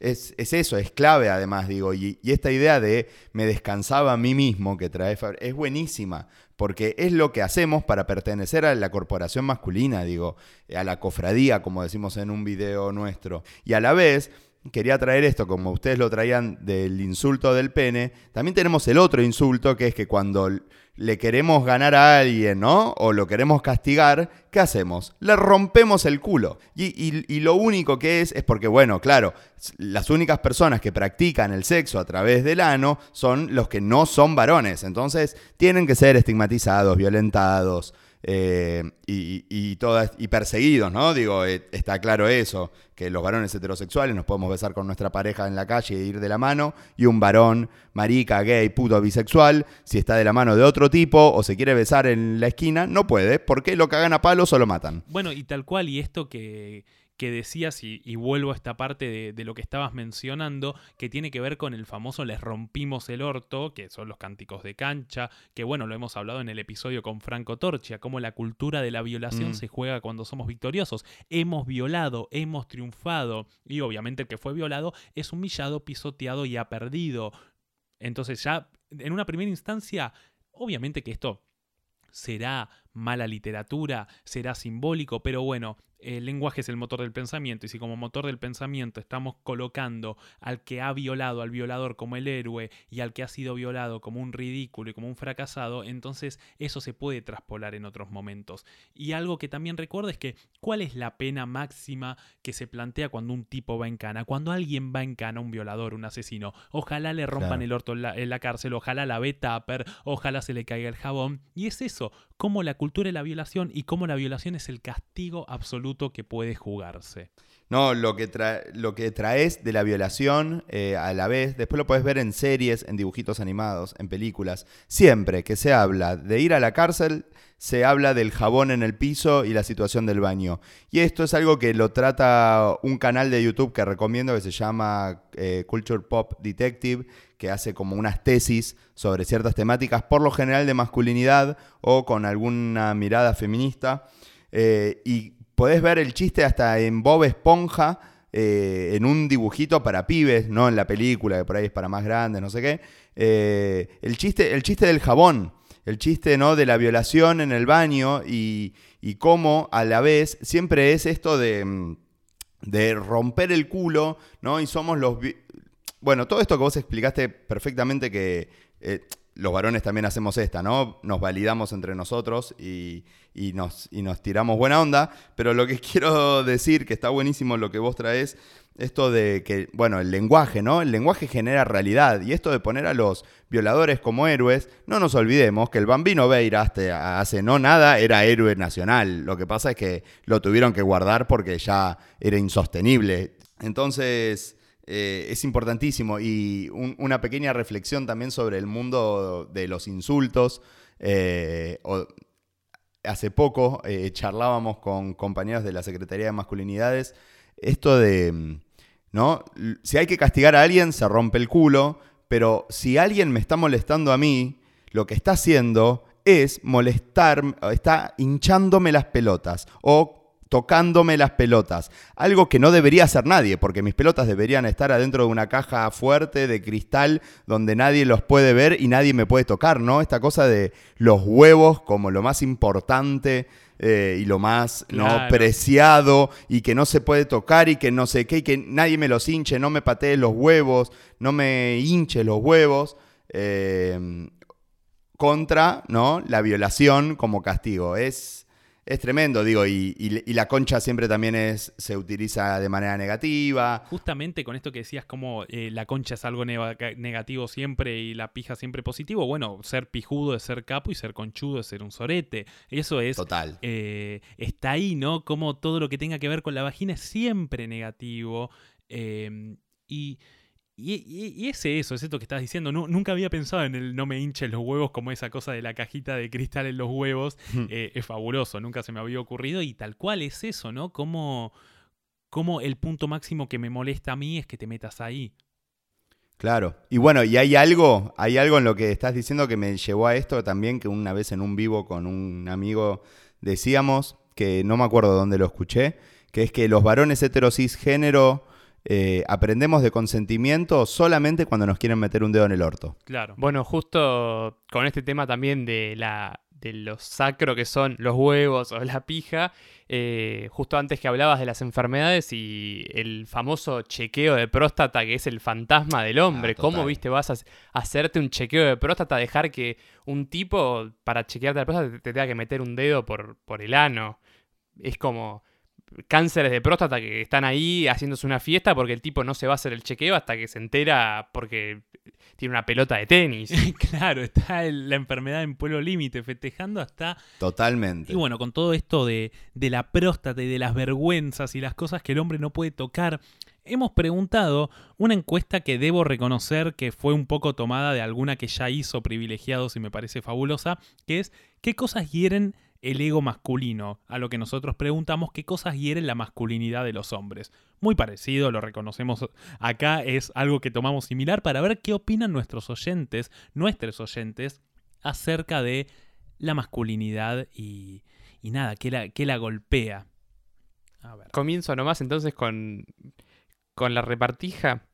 es, es eso, es clave además, digo. Y, esta idea de me descansaba a mí mismo que trae Fabri- es buenísima, porque es lo que hacemos para pertenecer a la corporación masculina, digo, a la cofradía, como decimos en un video nuestro. Y a la vez, quería traer esto, como ustedes lo traían del insulto del pene, también tenemos el otro insulto, que es que cuando le queremos ganar a alguien, ¿no? O lo queremos castigar, ¿qué hacemos? Le rompemos el culo. Y, y- y lo único que es, es porque, bueno, claro, las únicas personas que practican el sexo a través del ano son los que no son varones. Entonces, tienen que ser estigmatizados, violentados. eh, y, todas, y perseguidos, ¿no? Digo, eh, está claro eso, que los varones heterosexuales nos podemos besar con nuestra pareja en la calle e ir de la mano, y un varón marica, gay, puto, bisexual, si está de la mano de otro tipo o se quiere besar en la esquina, no puede, porque lo cagan a palos o lo matan. Bueno, y tal cual, y esto que, que decías, y, y vuelvo a esta parte de, de lo que estabas mencionando, que tiene que ver con el famoso les rompimos el orto, que son los cánticos de cancha, que bueno, lo hemos hablado en el episodio con Franco Torchia, cómo la cultura de la violación Mm. se juega cuando somos victoriosos. Hemos violado, hemos triunfado, y obviamente el que fue violado es humillado, pisoteado y ha perdido. Entonces ya, en una primera instancia, obviamente que esto será mala literatura, será simbólico, pero bueno, el lenguaje es el motor del pensamiento y si como motor del pensamiento estamos colocando al que ha violado al violador como el héroe y al que ha sido violado como un ridículo y como un fracasado, entonces eso se puede traspolar en otros momentos. Y algo que también recuerdo es que ¿cuál es la pena máxima que se plantea cuando un tipo va en cana? Cuando alguien va en cana, un violador, un asesino, ojalá le rompan Claro. el orto en la, en la cárcel, ojalá la ve tupper, ojalá se le caiga el jabón. Y es eso, cómo la cultura de la violación y cómo la violación es el castigo absoluto que puede jugarse. No, lo que, lo que traes de la violación eh, a la vez, después lo puedes ver en series, en dibujitos animados, en películas. Siempre que se habla de ir a la cárcel, se habla del jabón en el piso y la situación del baño. Y esto es algo que lo trata un canal de YouTube que recomiendo que se llama eh, Culture Pop Detective, que hace como unas tesis sobre ciertas temáticas, por lo general de masculinidad o con alguna mirada feminista. Eh, y podés ver el chiste hasta en Bob Esponja, eh, en un dibujito para pibes, no en la película, que por ahí es para más grandes, no sé qué. Eh, el, chiste, el chiste del jabón, el chiste ¿no? de la violación en el baño y, y cómo a la vez siempre es esto de, mm, de romper el culo, ¿no? Y somos los... Bueno, todo esto que vos explicaste perfectamente que eh, los varones también hacemos esta, ¿no? Nos validamos entre nosotros y, y nos, tiramos buena onda, pero lo que quiero decir, que está buenísimo lo que vos traes, esto de que, bueno, el lenguaje, ¿no? El lenguaje genera realidad y esto de poner a los violadores como héroes, no nos olvidemos que el bambino Veira hasta hace no nada era héroe nacional. Lo que pasa es que lo tuvieron que guardar porque ya era insostenible. Entonces, eh, es importantísimo y un- una pequeña reflexión también sobre el mundo de los insultos. eh, hace poco eh, charlábamos con compañeros de la Secretaría de Masculinidades esto de, mm, ¿no? Si hay que castigar a alguien, se rompe el culo, pero si alguien me está molestando a mí, lo que está haciendo es molestar, está hinchándome las pelotas o tocándome las pelotas. Algo que no debería hacer nadie, porque mis pelotas deberían estar adentro de una caja fuerte de cristal donde nadie los puede ver y nadie me puede tocar, ¿no? Esta cosa de los huevos como lo más importante eh, y lo más ¿no? Preciado y que no se puede tocar y que no sé qué, y que nadie me los hinche, no me patee los huevos, no me hinche los huevos. eh, contra ¿no? la violación como castigo. Es, es tremendo, digo, y, y- y la concha siempre también es, se utiliza de manera negativa. Justamente con esto que decías como eh, la concha es algo negativo siempre y la pija siempre positivo, bueno, ser pijudo es ser capo y ser conchudo es ser un sorete. Eso es... Total. eh, está ahí, ¿no? Como todo lo que tenga que ver con la vagina es siempre negativo. eh, y, y, y- y es eso, es esto que estás diciendo. Nu- nunca había pensado en el no me hinchen los huevos como esa cosa de la cajita de cristal en los huevos. Eh, es fabuloso, nunca se me había ocurrido. Y tal cual es eso, ¿no? Como, como el punto máximo que me molesta a mí es que te metas ahí. Claro. Y bueno, y hay algo, hay algo en lo que estás diciendo que me llevó a esto también, que una vez en un vivo con un amigo decíamos, que no me acuerdo dónde lo escuché, que es que los varones heterocisgénero eh, aprendemos de consentimiento solamente cuando nos quieren meter un dedo en el orto. Claro. Bueno, justo con este tema también de la de lo sacro que son los huevos o la pija, eh, justo antes que hablabas de las enfermedades y el famoso chequeo de próstata que es el fantasma del hombre, Ah, ¿cómo viste vas a hacerte un chequeo de próstata, dejar que un tipo para chequearte la próstata te, te tenga que meter un dedo por, por el ano? Es como cánceres de próstata que están ahí haciéndose una fiesta porque el tipo no se va a hacer el chequeo hasta que se entera porque tiene una pelota de tenis. claro, está el- la enfermedad en pueblo límite festejando hasta Totalmente. Y bueno, con todo esto de, de la próstata y de las vergüenzas y las cosas que el hombre no puede tocar, hemos preguntado una encuesta que debo reconocer que fue un poco tomada de alguna que ya hizo Privilegiados y me parece fabulosa, que es ¿qué cosas hieren el ego masculino? A lo que nosotros preguntamos qué cosas hieren la masculinidad de los hombres. Muy parecido, lo reconocemos acá, es algo que tomamos similar para ver qué opinan nuestros oyentes, nuestros oyentes, acerca de la masculinidad y, y nada, que la, que la golpea. A. Comienzo nomás entonces con, con la repartija.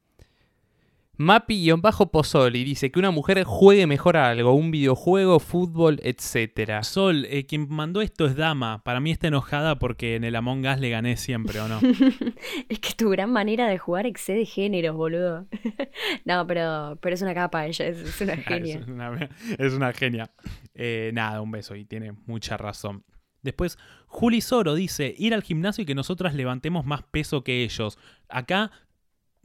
Mapi-Pozzoli dice que una mujer juegue mejor a algo, un videojuego, fútbol, etc. Sol, eh, quien mandó esto es Dama. Para mí está enojada porque en el Among Us le gané siempre, ¿o no? Es que tu gran manera de jugar excede géneros, boludo. No, pero, pero es una capa ella, es, es una genia. es, una, es una genia. Eh, nada, un beso y tiene mucha razón. Después, Juli Soro dice, ir al gimnasio y que nosotras levantemos más peso que ellos. Acá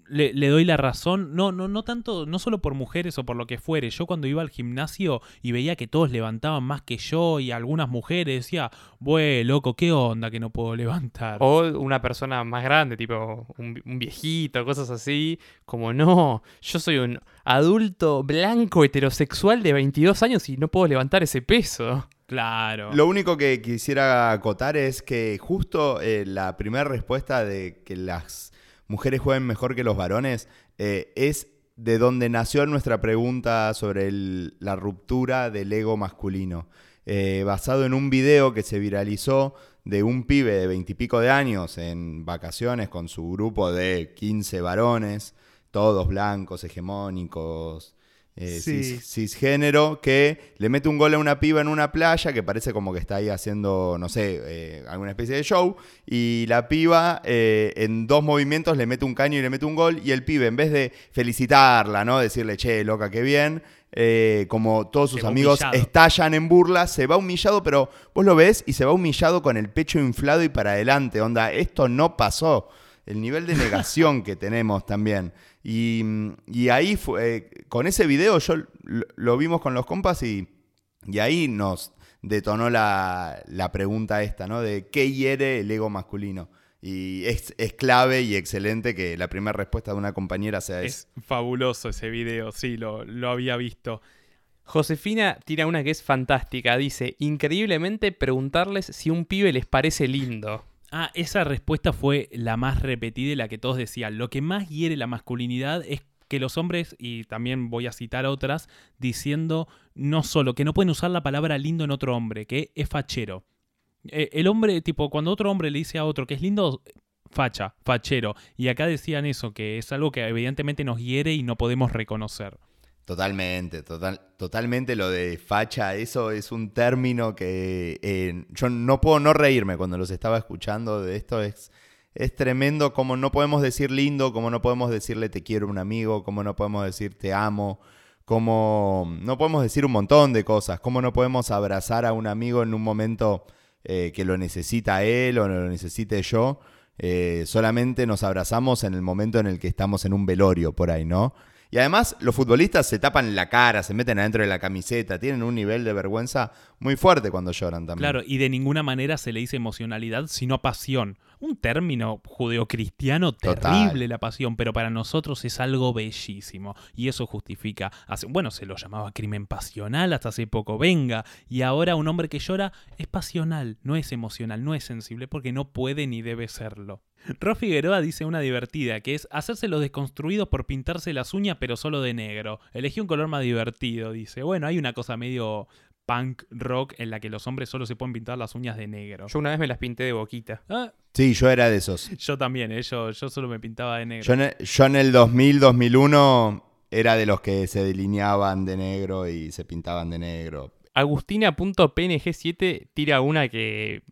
le, le doy la razón, no, no, no tanto, no solo por mujeres o por lo que fuere. Yo cuando iba al gimnasio y veía que todos levantaban más que yo y algunas mujeres decía, bueno, loco, ¿qué onda que no puedo levantar? O una persona más grande, tipo un, un viejito, cosas así. Como no, yo soy un adulto blanco heterosexual de 22 años y no puedo levantar ese peso. Claro. Lo único que quisiera acotar es que justo eh, la primera respuesta de que las mujeres jueguen mejor que los varones eh, es de donde nació nuestra pregunta sobre la ruptura del ego masculino. Eh, basado en un video que se viralizó de un pibe de veintipico de años en vacaciones con su grupo de 15 varones, todos blancos, hegemónicos, eh, Sí. cis- cisgénero, que le mete un gol a una piba en una playa que parece como que está ahí haciendo, no sé, eh, alguna especie de show, y la piba eh, en dos movimientos le mete un caño y le mete un gol, y el pibe en vez de felicitarla, ¿no? Decirle, che, loca, qué bien, eh, como todos sus amigos humillado. estallan en burla, se va humillado, pero vos lo ves y se va humillado con el pecho inflado y para adelante, onda, esto no pasó. El nivel de negación que tenemos también. Y, y ahí, fue, eh, con ese video, yo lo, lo vimos con los compas y, y ahí nos detonó la, la pregunta esta, ¿no? De qué hiere el ego masculino. Y es, es clave y excelente que la primera respuesta de una compañera sea esa. Es fabuloso ese video, sí, lo, lo había visto. Josefina tira una que es fantástica. Dice, increíblemente preguntarles si un pibe les parece lindo. Ah, esa respuesta fue la más repetida y la que todos decían. Lo que más hiere la masculinidad es que los hombres, y también voy a citar otras, diciendo no solo que no pueden usar la palabra lindo en otro hombre, que es fachero. Eh, el hombre, tipo, cuando otro hombre le dice a otro que es lindo, facha, fachero. Y acá decían eso, que es algo que evidentemente nos hiere y no podemos reconocer. Totalmente, total, totalmente lo de facha, eso es un término que eh, yo no puedo no reírme cuando los estaba escuchando de esto, es, es tremendo como no podemos decir lindo, como no podemos decirle te quiero un amigo, como no podemos decir te amo, como no podemos decir un montón de cosas, como no podemos abrazar a un amigo en un momento eh, que lo necesita él o lo necesite yo, eh, solamente nos abrazamos en el momento en el que estamos en un velorio por ahí, ¿no? Y además los futbolistas se tapan la cara, se meten adentro de la camiseta, tienen un nivel de vergüenza muy fuerte cuando lloran también. Claro, y de ninguna manera se le dice emocionalidad, sino pasión. Un término judeocristiano terrible la pasión, pero para nosotros es algo bellísimo. Y eso justifica, bueno, se lo llamaba crimen pasional hasta hace poco, venga. Y ahora un hombre que llora es pasional, no es emocional, no es sensible, porque no puede ni debe serlo. Ro Figueroa dice una divertida, que es hacerse los desconstruidos por pintarse las uñas, pero solo de negro. Elegí un color más divertido, dice. Bueno, hay una cosa medio punk rock en la que los hombres solo se pueden pintar las uñas de negro. Yo una vez me las pinté de boquita. Ah. Sí, yo era de esos. Yo también, eh, yo, solo me pintaba de negro. Yo en, yo en el 2000, 2001 era de los que se delineaban de negro y se pintaban de negro. Agustina.png7 tira una que...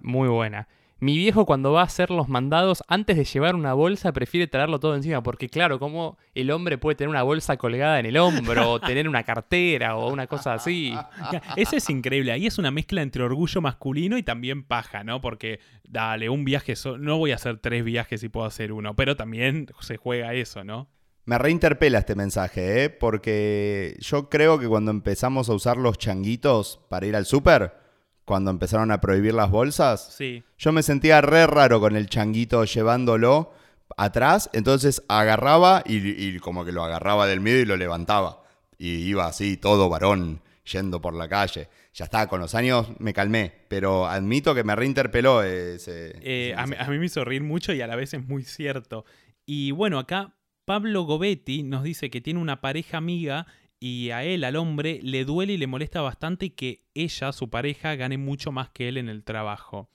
Muy buena. Mi viejo cuando va a hacer los mandados, antes de llevar una bolsa, prefiere traerlo todo encima, porque claro, como el hombre puede tener una bolsa colgada en el hombro, o tener una cartera, o una cosa así. Ese es increíble, ahí es una mezcla entre orgullo masculino y también paja, ¿no? Porque, dale, un viaje, no voy a hacer tres viajes si puedo hacer uno, pero también se juega eso, ¿no? Me reinterpela este mensaje, ¿eh? Porque yo creo que cuando empezamos a usar los changuitos para ir al súper, cuando empezaron a prohibir las bolsas, sí. yo me sentía re raro con el changuito llevándolo atrás, entonces agarraba y, como que lo agarraba del miedo y lo levantaba. Y iba así, todo varón, yendo por la calle. Ya está, con los años me calmé, pero admito que me reinterpeló ese... Eh, a, a mí me hizo reír mucho y a la vez es muy cierto. Y bueno, acá Pablo Gobetti nos dice que tiene una pareja amiga y a él, al hombre, le duele y le molesta bastante que ella, su pareja, gane mucho más que él en el trabajo.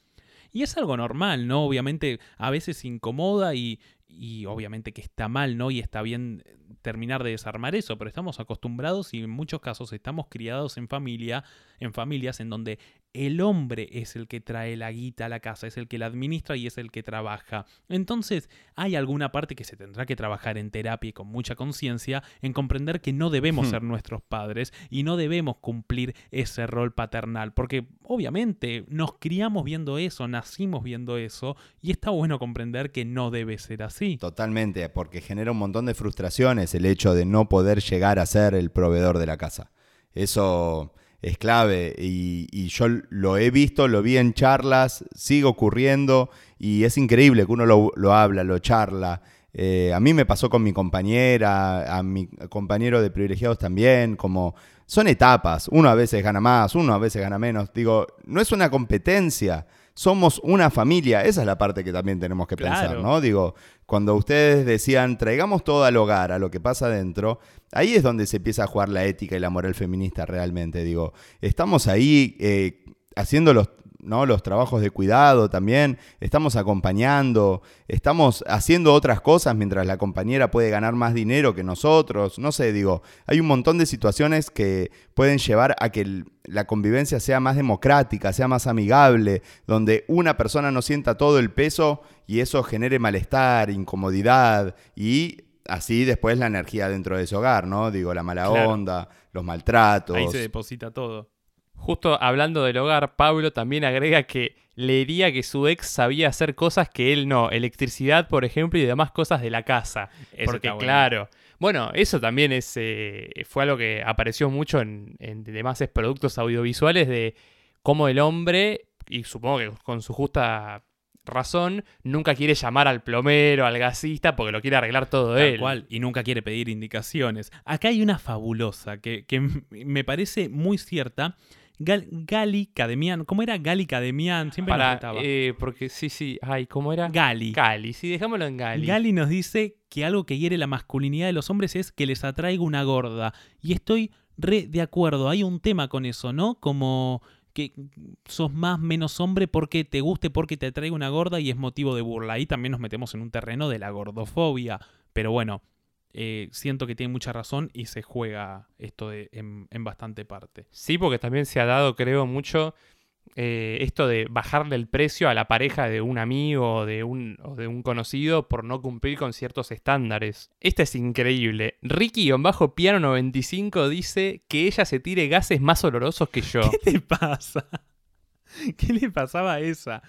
Y es algo normal, ¿no? Obviamente a veces incomoda y, y obviamente que está mal, ¿no? Y está bien terminar de desarmar eso, pero estamos acostumbrados y en muchos casos estamos criados en familia, en familias en donde el hombre es el que trae la guita a la casa, es el que la administra y es el que trabaja. Entonces, hay alguna parte que se tendrá que trabajar en terapia y con mucha conciencia en comprender que no debemos hmm. ser nuestros padres y no debemos cumplir ese rol paternal, porque obviamente nos criamos viendo eso, nacimos viendo eso y está bueno comprender que no debe ser así. Totalmente, porque genera un montón de frustraciones el hecho de no poder llegar a ser el proveedor de la casa. Eso es clave y, yo lo he visto, lo vi en charlas, sigue ocurriendo y es increíble que uno lo, habla, lo charla. Eh, a mí me pasó con mi compañera, a mi compañero de privilegiados también, como son etapas, uno a veces gana más, uno a veces gana menos. Digo, no es una competencia, somos una familia, esa es la parte que también tenemos que pensar, ¿no? Digo, cuando ustedes decían, traigamos todo al hogar, a lo que pasa adentro, ahí es donde se empieza a jugar la ética y la moral feminista realmente, digo, estamos ahí eh, haciendo los ¿no? Los trabajos de cuidado también, estamos acompañando, estamos haciendo otras cosas mientras la compañera puede ganar más dinero que nosotros, no sé, digo, hay un montón de situaciones que pueden llevar a que la convivencia sea más democrática, sea más amigable, donde una persona no sienta todo el peso y eso genere malestar, incomodidad y así después la energía dentro de ese hogar, ¿no? Digo, la mala onda, los maltratos. Ahí se deposita todo. Justo hablando del hogar, Pablo también agrega que leería que su ex sabía hacer cosas que él no, electricidad, por ejemplo, y demás cosas de la casa. Porque, claro. Bueno, eso también es, eh, fue algo que apareció mucho en, en demás productos audiovisuales de cómo el hombre, y supongo que con su justa razón, nunca quiere llamar al plomero, al gasista, porque lo quiere arreglar todo Tal él. cual, y nunca quiere pedir indicaciones. Acá hay una fabulosa que, que me parece muy cierta. Gal- Gali Cademian, ¿cómo era Gali Cademian? Siempre nos Para, retaba. eh, porque sí, sí, ay, ¿cómo era? Gali. Gali, sí, dejámoslo en Gali. Gali nos dice que algo que hiere la masculinidad de los hombres es que les atraiga una gorda. Y estoy re de acuerdo. Hay un tema con eso, ¿no? Como que sos más menos hombre porque te guste, porque te atraiga una gorda y es motivo de burla. Ahí también nos metemos en un terreno de la gordofobia. Pero bueno, eh, siento que tiene mucha razón y se juega esto de- en, en bastante parte. Sí, porque también se ha dado, creo, mucho eh, esto de bajarle el precio a la pareja de un amigo o de un, o de un conocido por no cumplir con ciertos estándares. Esta es increíble. Ricky-Piano95 dice que ella se tire gases más olorosos que yo. ¿Qué te pasa? ¿Qué le pasaba a esa?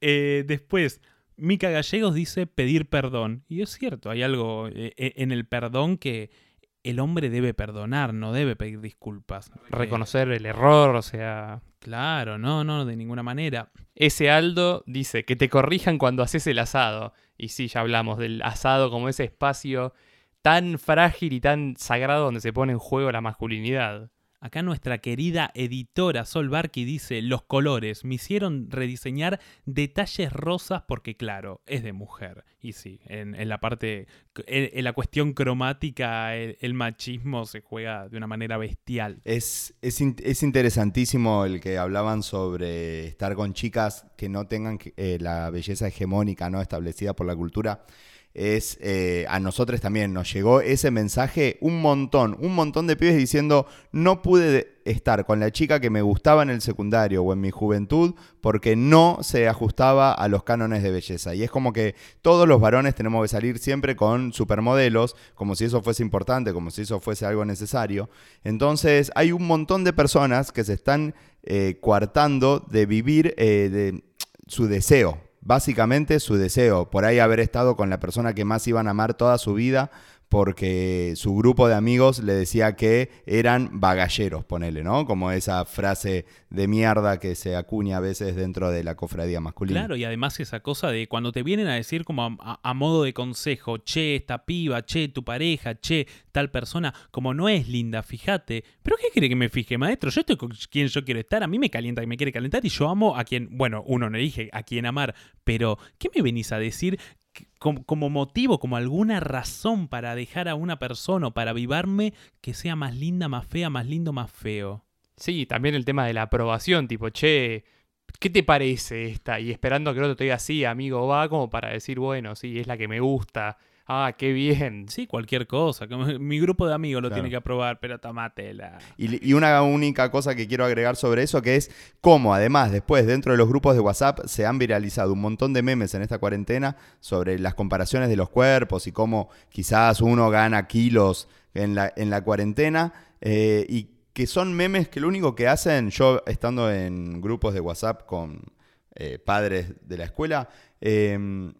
Eh, después, Mica Gallegos dice pedir perdón. Y es cierto, hay algo eh, eh, en el perdón que el hombre debe perdonar, no debe pedir disculpas. Reconocer el error, o sea... claro, no, no, de ninguna manera. Ese Aldo dice que te corrijan cuando haces el asado. Y sí, ya hablamos del asado como ese espacio tan frágil y tan sagrado donde se pone en juego la masculinidad. Acá nuestra querida editora Sol Barky dice, los colores me hicieron rediseñar detalles rosas porque claro, es de mujer. Y sí, en, en la parte, en, la cuestión cromática, el, machismo se juega de una manera bestial. Es, es, es interesantísimo el que hablaban sobre estar con chicas que no tengan eh, la belleza hegemónica no establecida por la cultura. Es eh, a nosotros también nos llegó ese mensaje un montón, un montón de pibes diciendo no pude de- estar con la chica que me gustaba en el secundario o en mi juventud porque no se ajustaba a los cánones de belleza. Y es como que todos los varones tenemos que salir siempre con supermodelos, como si eso fuese importante, como si eso fuese algo necesario. Entonces hay un montón de personas que se están eh, coartando de vivir eh, de su deseo, básicamente su deseo, por ahí haber estado con la persona que más iban a amar toda su vida, porque su grupo de amigos le decía que eran bagalleros, ponele, ¿no? Como esa frase de mierda que se acuña a veces dentro de la cofradía masculina. Claro, y además esa cosa de cuando te vienen a decir como a, modo de consejo, che, esta piba, che, tu pareja, che, tal persona, como no es linda, fíjate. ¿Pero qué quiere que me fije, maestro? Yo estoy con quien yo quiero estar, a mí me calienta que me quiere calentar y yo amo a quien, bueno, uno no dije a quien amar, pero ¿qué me venís a decir? Como motivo, como alguna razón para dejar a una persona o para avivarme que sea más linda, más fea, más lindo, más feo. Sí, también el tema de la aprobación, tipo, che, ¿qué te parece esta? Y esperando que el otro te diga, sí, amigo, va, como para decir, bueno, sí, es la que me gusta. Ah, qué bien. Sí, cualquier cosa. mi grupo de amigos lo Claro. tiene que aprobar, pero tomátela. Y, y una única cosa que quiero agregar sobre eso, que es cómo además después dentro de los grupos de WhatsApp se han viralizado un montón de memes en esta cuarentena sobre las comparaciones de los cuerpos y cómo quizás uno gana kilos en la, en la cuarentena eh, y que son memes que lo único que hacen, yo estando en grupos de WhatsApp con eh, padres de la escuela, eh,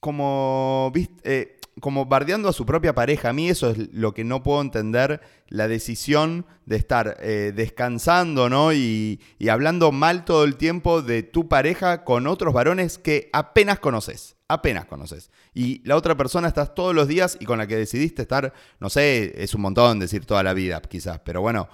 como, vist- eh, como bardeando a su propia pareja. A mí eso es lo que no puedo entender, la decisión de estar eh, descansando, ¿no? Y, y hablando mal todo el tiempo de tu pareja con otros varones que apenas conoces, apenas conoces. Y la otra persona estás todos los días y con la que decidiste estar, no sé, es un montón decir toda la vida quizás, pero bueno,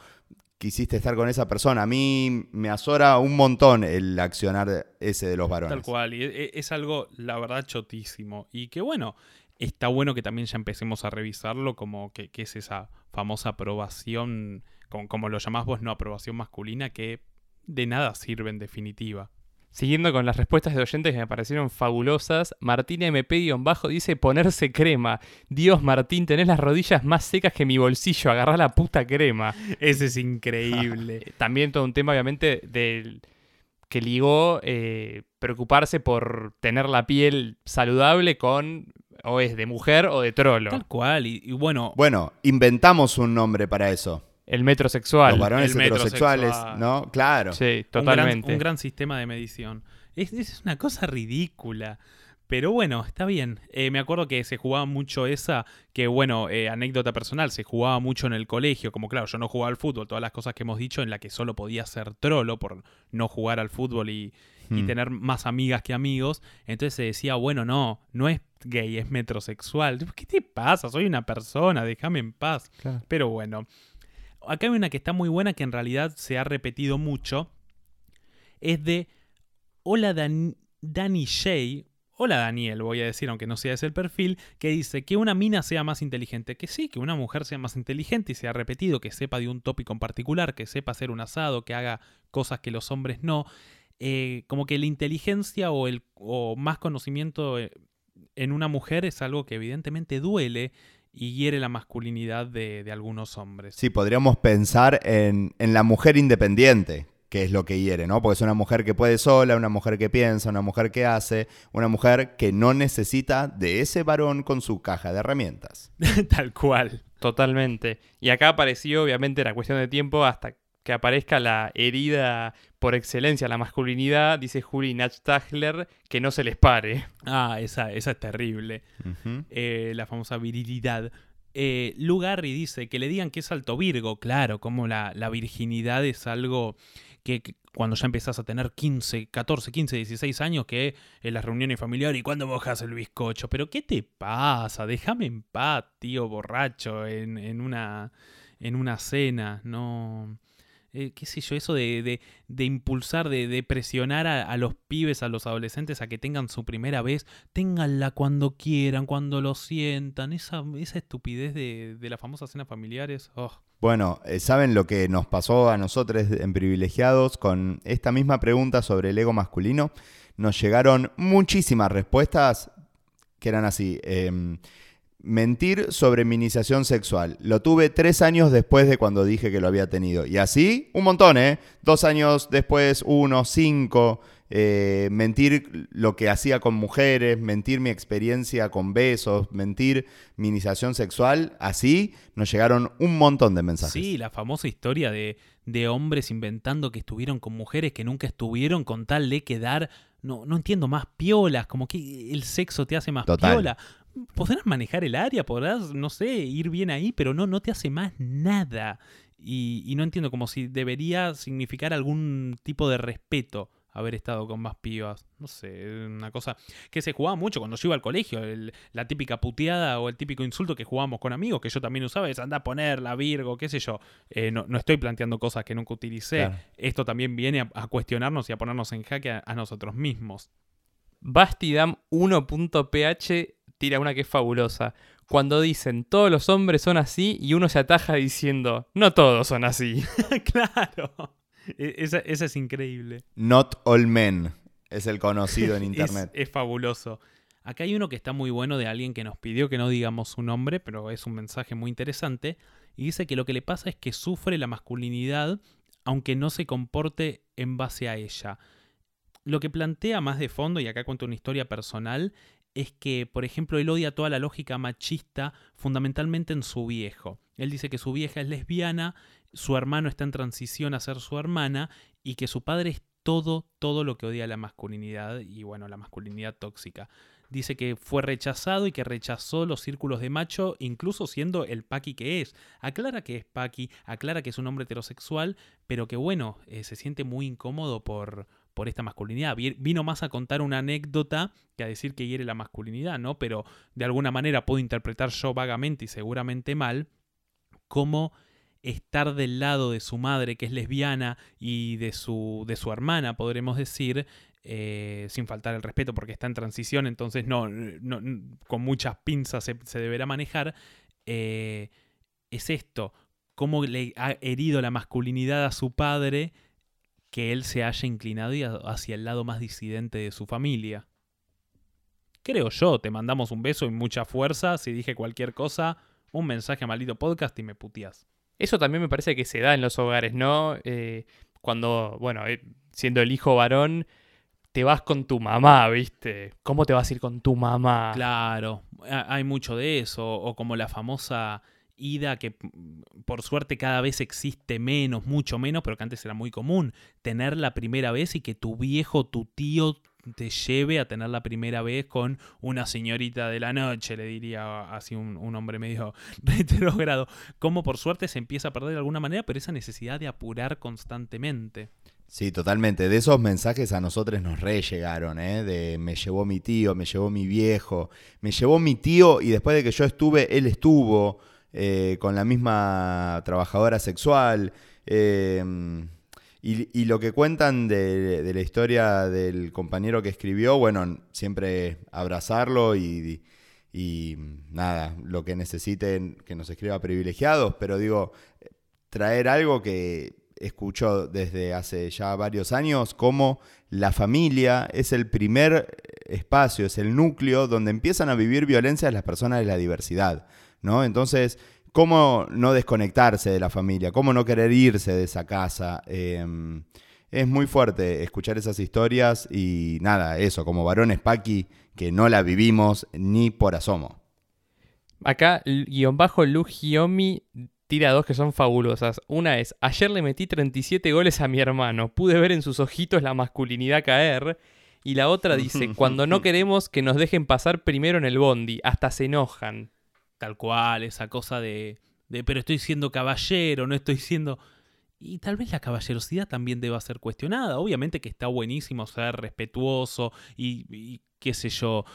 quisiste estar con esa persona. A mí me azora un montón el accionar ese de los varones. Tal cual. Y e- e- es algo, la verdad, chotísimo. Y que bueno, está bueno que también ya empecemos a revisarlo como que, que es esa famosa aprobación, como, como lo llamás vos, no aprobación masculina, que de nada sirve en definitiva. Siguiendo con las respuestas de oyentes que me parecieron fabulosas, Martín MP-bajo dice ponerse crema. Dios, Martín, tenés las rodillas más secas que mi bolsillo, agarrá la puta crema. Ese es increíble. También todo un tema, obviamente, del que ligó eh, preocuparse por tener la piel saludable con o es de mujer o de trolo. Tal cual. Y, y bueno, Bueno, inventamos un nombre para eso. El metrosexual. Los varones el heterosexuales, metrosexual. ¿no? Claro. Sí, un gran, totalmente. un gran sistema de medición. Es, es una cosa ridícula. Pero bueno, está bien. Eh, me acuerdo que se jugaba mucho esa, que bueno, eh, anécdota personal, se jugaba mucho en el colegio, como claro, yo no jugaba al fútbol, todas las cosas que hemos dicho, en la que solo podía ser trolo por no jugar al fútbol y, y tener más amigas que amigos. Entonces se decía, bueno, no, no es gay, es metrosexual. ¿Qué te pasa? Soy una persona, déjame en paz. Pero bueno, acá hay una que está muy buena que en realidad se ha repetido mucho. Es de Hola Dan Danny Shay. Hola Daniel, voy a decir, aunque no sea ese el perfil, que dice que una mina sea más inteligente. Que sí, que una mujer sea más inteligente y se ha repetido, que sepa de un tópico en particular, que sepa hacer un asado, que haga cosas que los hombres no. Eh, como que la inteligencia o, el, o más conocimiento eh, en una mujer es algo que evidentemente duele y hiere la masculinidad de, de algunos hombres. Sí, podríamos pensar en, en la mujer independiente, que es lo que hiere, ¿no? Porque es una mujer que puede sola, una mujer que piensa, una mujer que hace, una mujer que no necesita de ese varón con su caja de herramientas. Tal cual. Totalmente. Y acá apareció, obviamente, la cuestión de tiempo hasta que aparezca la herida por excelencia, la masculinidad, dice Juli Nachtagler, que no se les pare. Ah, esa, esa es terrible. Eh, la famosa virilidad. Eh, Lou Garry dice que le digan que es alto Virgo, claro, como la, la virginidad es algo que, que cuando ya empezás a tener 15, 14, 15, 16 años, que en las reuniones familiares, ¿y cuándo mojas el bizcocho? Pero ¿qué te pasa? Déjame en paz, tío borracho, en, en una, en una cena, no... eh, qué sé yo, eso de, de- de impulsar, de, de presionar a, a los pibes, a los adolescentes a que tengan su primera vez, ténganla cuando quieran, cuando lo sientan, esa, esa estupidez de, de las famosas cenas familiares. oh. Bueno, eh, ¿saben lo que nos pasó a nosotros en Privilegiados con esta misma pregunta sobre el ego masculino? Nos llegaron muchísimas respuestas que eran así. em, mentir sobre mi iniciación sexual. Lo tuve tres años después de cuando dije que lo había tenido. Y así, un montón, ¿eh? Dos años después, uno, cinco. eh, mentir lo que hacía con mujeres, mentir mi experiencia con besos, mentir mi iniciación sexual. Así nos llegaron un montón de mensajes. Sí, la famosa historia de, de hombres inventando que estuvieron con mujeres que nunca estuvieron con tal de quedar, no, no entiendo, más piolas, como que el sexo te hace más Total. piola. Podrás manejar el área, podrás, no sé, ir bien ahí, pero no, no te hace más nada. Y, y no entiendo como si debería significar algún tipo de respeto haber estado con más pibas. No sé, una cosa que se jugaba mucho cuando yo iba al colegio. el- la típica puteada o el típico insulto que jugábamos con amigos, que yo también usaba, es anda a poner la Virgo, qué sé yo. Eh, no, no estoy planteando cosas que nunca utilicé. Claro. Esto también viene a, a cuestionarnos y a ponernos en jaque a, a nosotros mismos. Bastidam 1.ph tira una que es fabulosa. Cuando dicen todos los hombres son así y uno se ataja diciendo no todos son así. claro. E- Esa, esa es increíble. Not all men es el conocido en Es- internet. Es, fabuloso. Acá hay uno que está muy bueno de alguien que nos pidió que no digamos su nombre, pero es un mensaje muy interesante. Y dice que lo que le pasa es que sufre la masculinidad aunque no se comporte en base a ella. Lo que plantea más de fondo, y acá cuento una historia personal, es que, por ejemplo, él odia toda la lógica machista fundamentalmente en su viejo. Él dice que su vieja es lesbiana, su hermano está en transición a ser su hermana y que su padre es todo, todo lo que odia la masculinidad y bueno, la masculinidad tóxica. Dice que fue rechazado y que rechazó los círculos de macho, incluso siendo el Paki que es. Aclara que es Paki, aclara que es un hombre heterosexual, pero que bueno, eh, se siente muy incómodo por, por esta masculinidad. Vi- Vino más a contar una anécdota que a decir que hiere la masculinidad, ¿no? Pero de alguna manera puedo interpretar yo vagamente y seguramente mal cómo estar del lado de su madre, que es lesbiana, y de su, de su hermana, podremos decir, eh, sin faltar el respeto porque está en transición, entonces no, con muchas pinzas se, se deberá manejar, eh, es esto, cómo le ha herido la masculinidad a su padre que él se haya inclinado hacia el lado más disidente de su familia. Creo yo, te mandamos un beso y mucha fuerza, si dije cualquier cosa, un mensaje a maldito podcast y me puteas. Eso también me parece que se da en los hogares, ¿no? Eh, cuando, bueno, eh, siendo el hijo varón, te vas con tu mamá, ¿viste? ¿Cómo te vas a ir con tu mamá? Claro, ha- hay mucho de eso, o como la famosa ida que mm, por suerte cada vez existe menos, mucho menos, pero que antes era muy común, tener la primera vez y que tu viejo, tu tío, te lleve a tener la primera vez con una señorita de la noche, le diría así un, hombre medio retrogrado. Como por suerte se empieza a perder de alguna manera, pero esa necesidad de apurar constantemente. Sí, totalmente. De esos mensajes a nosotros nos re llegaron, ¿eh? De me llevó mi tío, me llevó mi viejo, me llevó mi tío y después de que yo estuve, él estuvo eh, con la misma trabajadora sexual. Eh, y, lo que cuentan de, la historia del compañero que escribió, bueno, siempre abrazarlo y, y nada, lo que necesiten que nos escriba privilegiados, pero digo, traer algo que escucho desde hace ya varios años, como la familia es el primer espacio, es el núcleo donde empiezan a vivir violencia las personas de la diversidad, ¿no? Entonces, ¿cómo no desconectarse de la familia? ¿Cómo no querer irse de esa casa? Eh, es muy fuerte escuchar esas historias y nada, eso, como varones Paqui, que no la vivimos ni por asomo. Acá, guion bajo Lu Hiomi tira dos que son fabulosas. Una es, ayer le metí 37 goles a mi hermano, pude ver en sus ojitos la masculinidad caer. Y la otra dice, cuando no queremos que nos dejen pasar primero en el bondi, hasta se enojan. Tal cual, esa cosa de, de pero estoy siendo caballero, no estoy siendo... Y tal vez la caballerosidad también deba ser cuestionada. Obviamente que está buenísimo ser respetuoso y, y qué sé yo,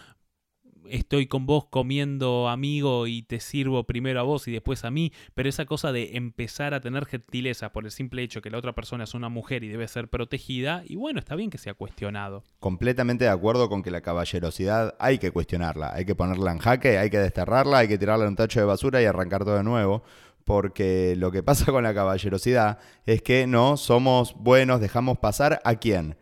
estoy con vos comiendo amigo y te sirvo primero a vos y después a mí, pero esa cosa de empezar a tener gentileza por el simple hecho que la otra persona es una mujer y debe ser protegida, y bueno, está bien que sea cuestionado. Completamente de acuerdo con que la caballerosidad hay que cuestionarla, hay que ponerla en jaque, hay que desterrarla, hay que tirarla en un tacho de basura y arrancar todo de nuevo. Porque lo que pasa con la caballerosidad es que no somos buenos, dejamos pasar a quién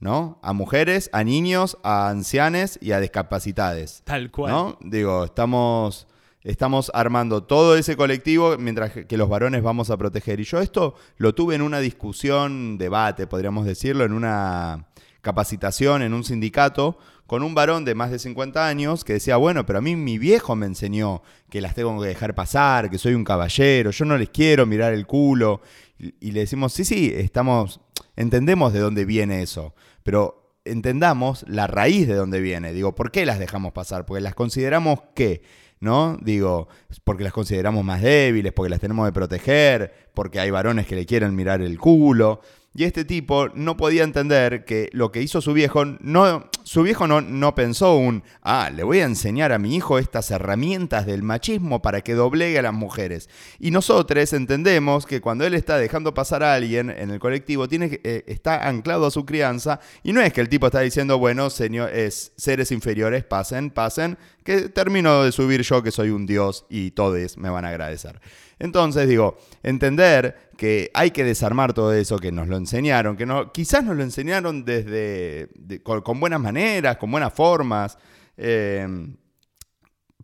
¿no? A mujeres, a niños, a ancianes y a discapacitados. Tal cual. ¿no? Digo, estamos, estamos armando todo ese colectivo mientras que los varones vamos a proteger. Y yo esto lo tuve en una discusión, debate, podríamos decirlo, en una capacitación, en un sindicato, con un varón de más de 50 años que decía, bueno, pero a mí mi viejo me enseñó que las tengo que dejar pasar, que soy un caballero, yo no les quiero mirar el culo. Y, le decimos, sí, sí, estamos, entendemos de dónde viene eso, pero entendamos la raíz de dónde viene. Digo, ¿por qué las dejamos pasar? Porque las consideramos qué, ¿no? Digo, porque las consideramos más débiles, porque las tenemos que proteger, porque hay varones que le quieren mirar el culo. Y este tipo no podía entender que lo que hizo su viejo, no, su viejo no, no pensó un, ah, le voy a enseñar a mi hijo estas herramientas del machismo para que doblegue a las mujeres. Y nosotros entendemos que cuando él está dejando pasar a alguien en el colectivo, tiene, eh, está anclado a su crianza y no es que el tipo está diciendo, bueno, señor, es, seres inferiores, pasen, pasen, que termino de subir yo que soy un dios y todos me van a agradecer. Entonces digo, entender que hay que desarmar todo eso que nos lo enseñaron, que no, quizás nos lo enseñaron desde de- con, buenas maneras, con buenas formas. eh,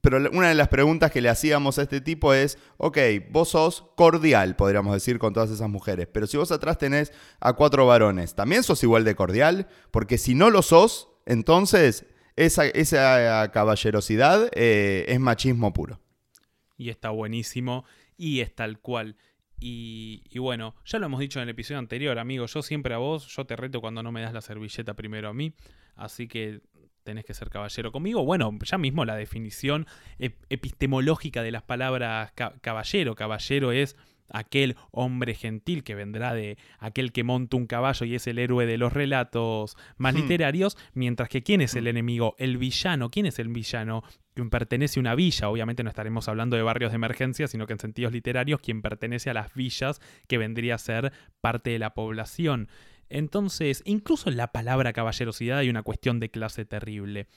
pero una de las preguntas que le hacíamos a este tipo es, ok, vos sos cordial, podríamos decir, con todas esas mujeres, pero si vos atrás tenés a cuatro varones, ¿también sos igual de cordial? Porque si no lo sos, entonces esa, esa caballerosidad eh, es machismo puro. Y está buenísimo y es tal cual. Y, bueno, ya lo hemos dicho en el episodio anterior, amigo. Yo siempre a vos, yo te reto cuando no me das la servilleta primero a mí. Así que tenés que ser caballero conmigo. Bueno, ya mismo la definición ep- epistemológica de las palabras ca- caballero. Caballero es aquel hombre gentil que vendrá de aquel que monta un caballo y es el héroe de los relatos más Hmm. literarios, mientras que ¿quién es el enemigo? El villano. ¿Quién es el villano? Quien pertenece a una villa, obviamente no estaremos hablando de barrios de emergencia, sino que en sentidos literarios, quien pertenece a las villas que vendría a ser parte de la población. Entonces, incluso en la palabra caballerosidad hay una cuestión de clase terrible.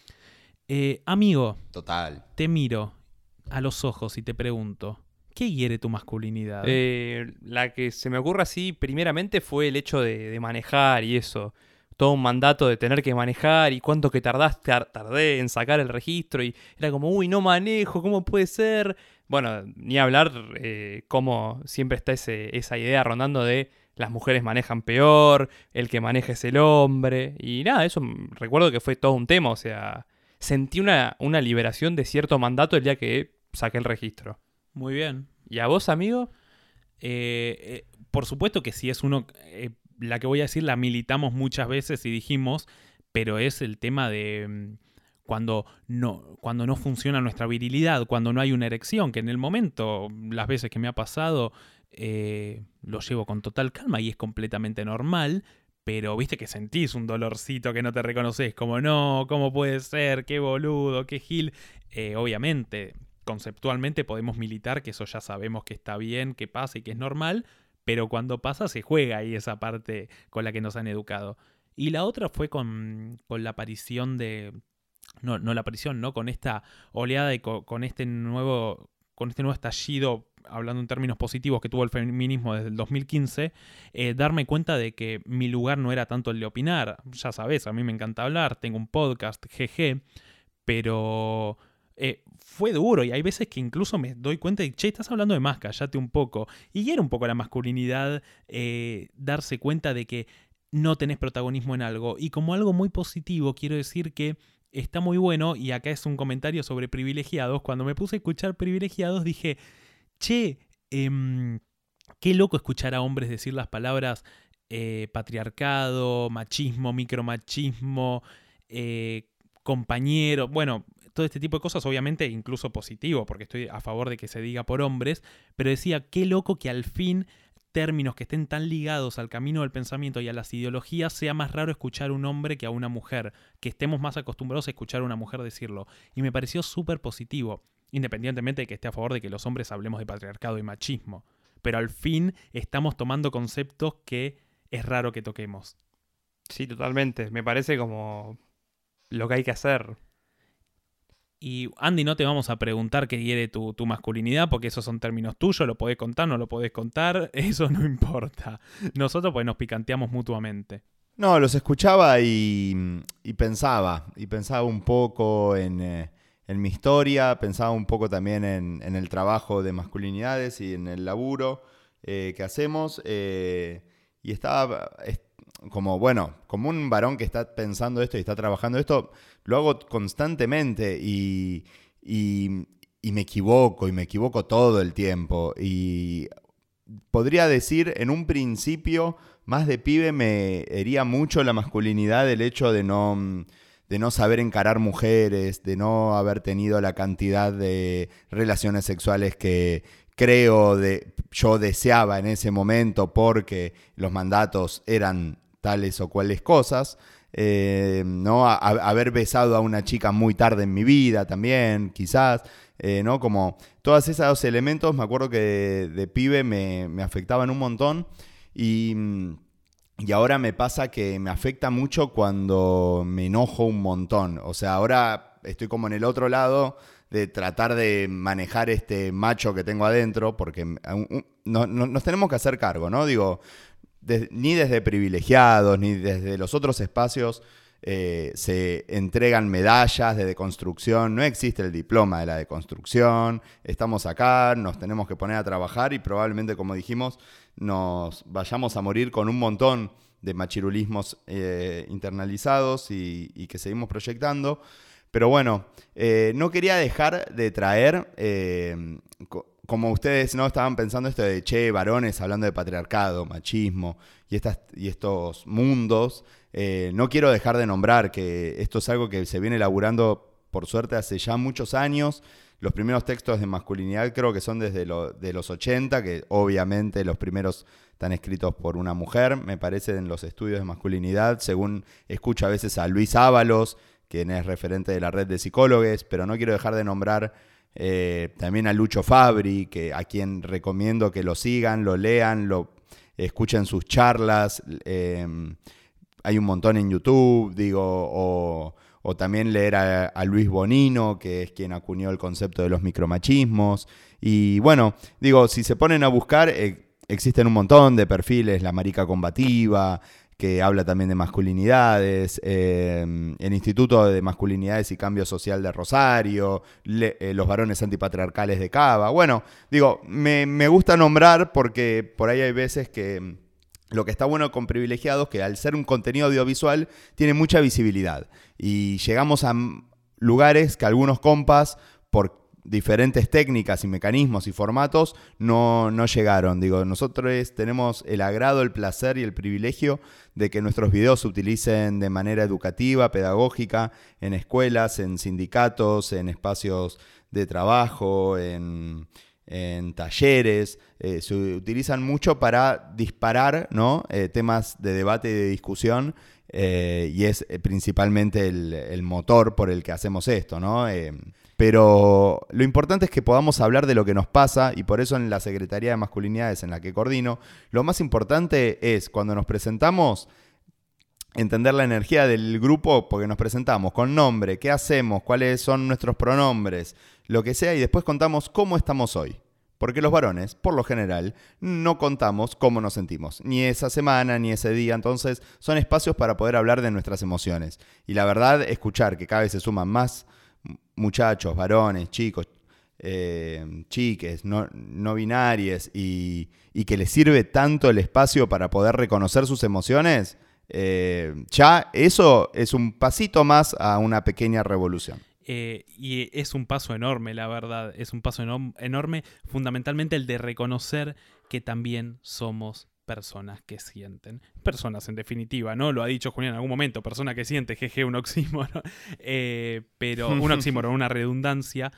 Eh, amigo, Total. te miro a los ojos y te pregunto, ¿qué hiere tu masculinidad? Eh, la que se me ocurre así, primeramente, fue el hecho de, manejar y eso. Todo un mandato de tener que manejar y cuánto que tardaste, tar- tardé en sacar el registro y era como, uy, no manejo, ¿cómo puede ser? Bueno, ni hablar eh, cómo siempre está esa idea rondando de las mujeres manejan peor, el que maneja es el hombre. Y nada, eso recuerdo que fue todo un tema, o sea, sentí una liberación de cierto mandato el día que saqué el registro. Muy bien. ¿Y a vos, amigo? Eh, eh, por supuesto que si es uno, eh, la que voy a decir la militamos muchas veces y dijimos, pero es el tema de mm, cuando no, cuando no funciona nuestra virilidad, cuando no hay una erección, que en el momento, las veces que me ha pasado, eh, lo llevo con total calma y es completamente normal, pero viste que sentís un dolorcito que no te reconoces, como no, ¿cómo puede ser? Qué boludo, qué gil. Eh, obviamente, conceptualmente podemos militar que eso ya sabemos que está bien, que pasa y que es normal, pero cuando pasa se juega ahí esa parte con la que nos han educado. Y la otra fue con, con la aparición de, no, no la aparición, ¿no? Con esta oleada y con, este nuevo, con este nuevo estallido, hablando en términos positivos, que tuvo el feminismo desde el 2015, eh, darme cuenta de que mi lugar no era tanto el de opinar. Ya sabes, a mí me encanta hablar, tengo un podcast, GG, pero eh, fue duro y hay veces que incluso me doy cuenta de, che, estás hablando de más, callate un poco. Y era un poco la masculinidad eh, darse cuenta de que no tenés protagonismo en algo. Y como algo muy positivo, quiero decir que está muy bueno, y acá es un comentario sobre privilegiados, cuando me puse a escuchar privilegiados dije, che, em, qué loco escuchar a hombres decir las palabras eh, patriarcado, machismo, micromachismo, eh, compañero, bueno, todo este tipo de cosas, obviamente incluso positivo, porque estoy a favor de que se diga por hombres, pero decía, qué loco que al fin términos que estén tan ligados al camino del pensamiento y a las ideologías, sea más raro escuchar a un hombre que a una mujer, que estemos más acostumbrados a escuchar a una mujer decirlo. Y me pareció súper positivo, independientemente de que esté a favor de que los hombres hablemos de patriarcado y machismo. Pero al fin estamos tomando conceptos que es raro que toquemos. Sí, totalmente. Me parece como lo que hay que hacer. Y Andy, no te vamos a preguntar qué quiere tu, masculinidad, porque esos son términos tuyos, lo podés contar, no lo podés contar, eso no importa. Nosotros pues nos picanteamos mutuamente. No, los escuchaba y, pensaba, y pensaba un poco eh, en, mi historia, pensaba un poco también en, el trabajo de masculinidades y en el laburo eh, que hacemos, eh, y estaba como, bueno, como un varón que está pensando esto y está trabajando esto, lo hago constantemente y, me equivoco y me equivoco todo el tiempo. Y podría decir, en un principio, más de pibe me hería mucho la masculinidad el hecho de no, de no saber encarar mujeres, de no haber tenido la cantidad de relaciones sexuales que creo de, yo deseaba en ese momento porque los mandatos eran tales o cuales cosas. Eh, ¿no? haber besado a una chica muy tarde en mi vida también, quizás, eh, ¿no? Como todos esos elementos, me acuerdo que de, pibe me, afectaban un montón y, y, ahora me pasa que me afecta mucho cuando me enojo un montón. O sea, ahora estoy como en el otro lado de tratar de manejar este macho que tengo adentro, porque nos tenemos que hacer cargo, ¿no? Digo, ni desde privilegiados, ni desde los otros espacios eh, se entregan medallas de deconstrucción, no existe el diploma de la deconstrucción, estamos acá, nos tenemos que poner a trabajar y probablemente, como dijimos, nos vayamos a morir con un montón de machirulismos eh, internalizados y, que seguimos proyectando. Pero bueno, eh, no quería dejar de traer como ustedes no estaban pensando esto de, che, varones hablando de patriarcado, machismo y, estas, y estos mundos, eh, no quiero dejar de nombrar que esto es algo que se viene elaborando, por suerte, hace ya muchos años. Los primeros textos de masculinidad creo que son desde de los 80, que obviamente los primeros están escritos por una mujer, me parece, en los estudios de masculinidad, según escucho a veces a Luis Ábalos, quien es referente de la red de psicólogos, pero no quiero dejar de nombrar eh, también a Lucho Fabri, que, a quien recomiendo que lo sigan, lo lean, lo escuchen sus charlas. Em, hay un montón en YouTube, digo, o, también leer a, Luis Bonino, que es quien acuñó el concepto de los micromachismos. Y bueno, digo, si se ponen a buscar, eh, existen un montón de perfiles, la marica combativa, que habla también de masculinidades, em, el Instituto de Masculinidades y Cambio Social de Rosario, eh, los varones antipatriarcales de Cava. Bueno, digo, me, gusta nombrar porque por ahí hay veces que em, lo que está bueno con privilegiados, que al ser un contenido audiovisual tiene mucha visibilidad y llegamos a lugares que algunos compas, por diferentes técnicas y mecanismos y formatos no, no llegaron. Digo, nosotros tenemos el agrado, el placer y el privilegio de que nuestros videos se utilicen de manera educativa, pedagógica, en escuelas, en sindicatos, en espacios de trabajo, en, en talleres. Eh, se utilizan mucho para disparar ¿no? Eh, temas de debate y de discusión. eh, y es principalmente el, el motor por el que hacemos esto, ¿no? Pero lo importante es que podamos hablar de lo que nos pasa y por eso en la Secretaría de Masculinidades en la que coordino, lo más importante es cuando nos presentamos entender la energía del grupo porque nos presentamos con nombre, qué hacemos, cuáles son nuestros pronombres, lo que sea y después contamos cómo estamos hoy. Porque los varones, por lo general, no contamos cómo nos sentimos, ni esa semana, ni ese día. Entonces, son espacios para poder hablar de nuestras emociones. Y la verdad, escuchar que cada vez se suman más muchachos, varones, chicos, eh, chiques, no, no y, y, que les sirve tanto el espacio para poder reconocer sus emociones, eh, ya eso es un pasito más a una pequeña revolución. Eh, y es un paso enorme, la verdad. Es un paso enorme, fundamentalmente el de reconocer que también somos personas que sienten. Personas, en definitiva, ¿no? Lo ha dicho Julián en algún momento, persona que siente, jeje, un oxímoron. Eh, pero, un oxímoron, una redundancia.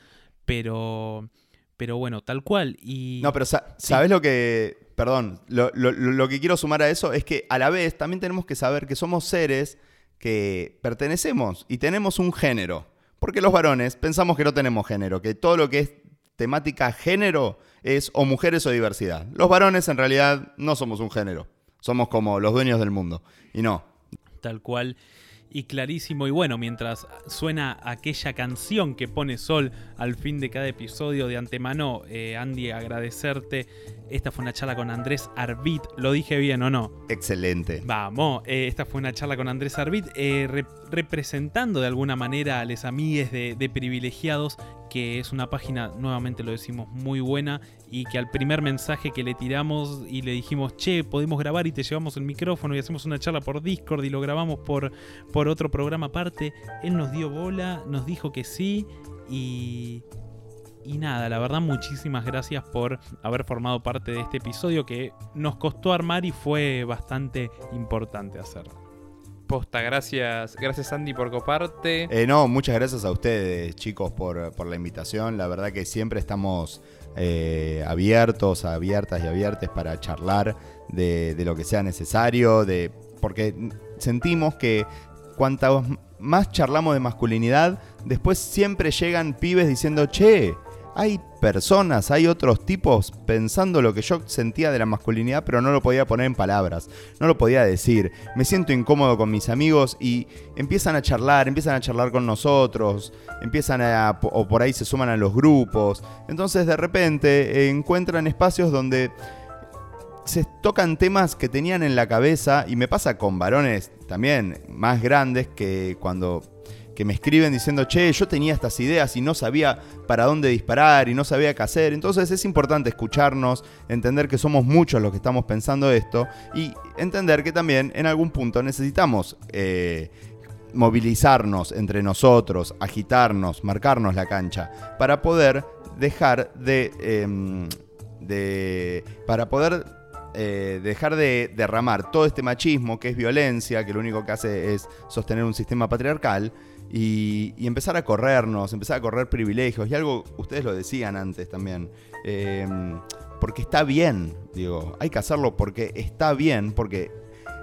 Pero, pero bueno, tal cual. Y No, pero sa- ¿sabes lo que... Perdón, lo, lo- lo que quiero sumar a eso es que a la vez también tenemos que saber que somos seres que pertenecemos y tenemos un género. Porque los varones pensamos que no tenemos género, que todo lo que es temática género es o mujeres o diversidad. Los varones en realidad no somos un género, somos como los dueños del mundo. Y no, Tal cual. Y clarísimo. Y bueno, mientras suena aquella canción que pone Sol al fin de cada episodio de antemano, eh, Andy, agradecerte. Esta fue una charla con Andrés Arbit. ¿Lo dije bien o no? excelente. Vamos, eh, esta fue una charla con Andrés Arbit, eh, re- representando de alguna manera a les amigues de, de privilegiados, que es una página, nuevamente lo decimos, muy buena, y que al primer mensaje que le tiramos y le dijimos, che, podemos grabar y te llevamos el micrófono y hacemos una charla por Discord y lo grabamos por, por otro programa aparte, él nos dio bola, nos dijo que sí, y... Y nada, la verdad muchísimas gracias por haber formado parte de este episodio que nos costó armar y fue bastante importante hacer. Posta, gracias, gracias Andy por coparte. Eh, no, muchas gracias a ustedes, chicos, por, por la invitación. La verdad que siempre estamos eh, abiertos, abiertas y abiertes para charlar de, de lo que sea necesario, de, porque sentimos que cuanto más charlamos de masculinidad, después siempre llegan pibes diciendo, che, hay personas, hay otros tipos pensando lo que yo sentía de la masculinidad, pero no lo podía poner en palabras, no lo podía decir. Me siento incómodo con mis amigos y empiezan a charlar, empiezan a charlar con nosotros, empiezan a, o por ahí se suman a los grupos. Entonces de repente encuentran espacios donde se tocan temas que tenían en la cabeza y me pasa con varones también más grandes que cuando que me escriben diciendo, che, yo tenía estas ideas y no sabía para dónde disparar y no sabía qué hacer. Entonces es importante escucharnos, entender que somos muchos los que estamos pensando esto y entender que también en algún punto necesitamos eh, movilizarnos entre nosotros, agitarnos, marcarnos la cancha, para poder dejar de... eh, de para poder eh, dejar de derramar todo este machismo que es violencia, que lo único que hace es sostener un sistema patriarcal, y, empezar a corrernos, empezar a correr privilegios. Y algo, ustedes lo decían antes también, eh, porque está bien, digo, hay que hacerlo porque está bien, porque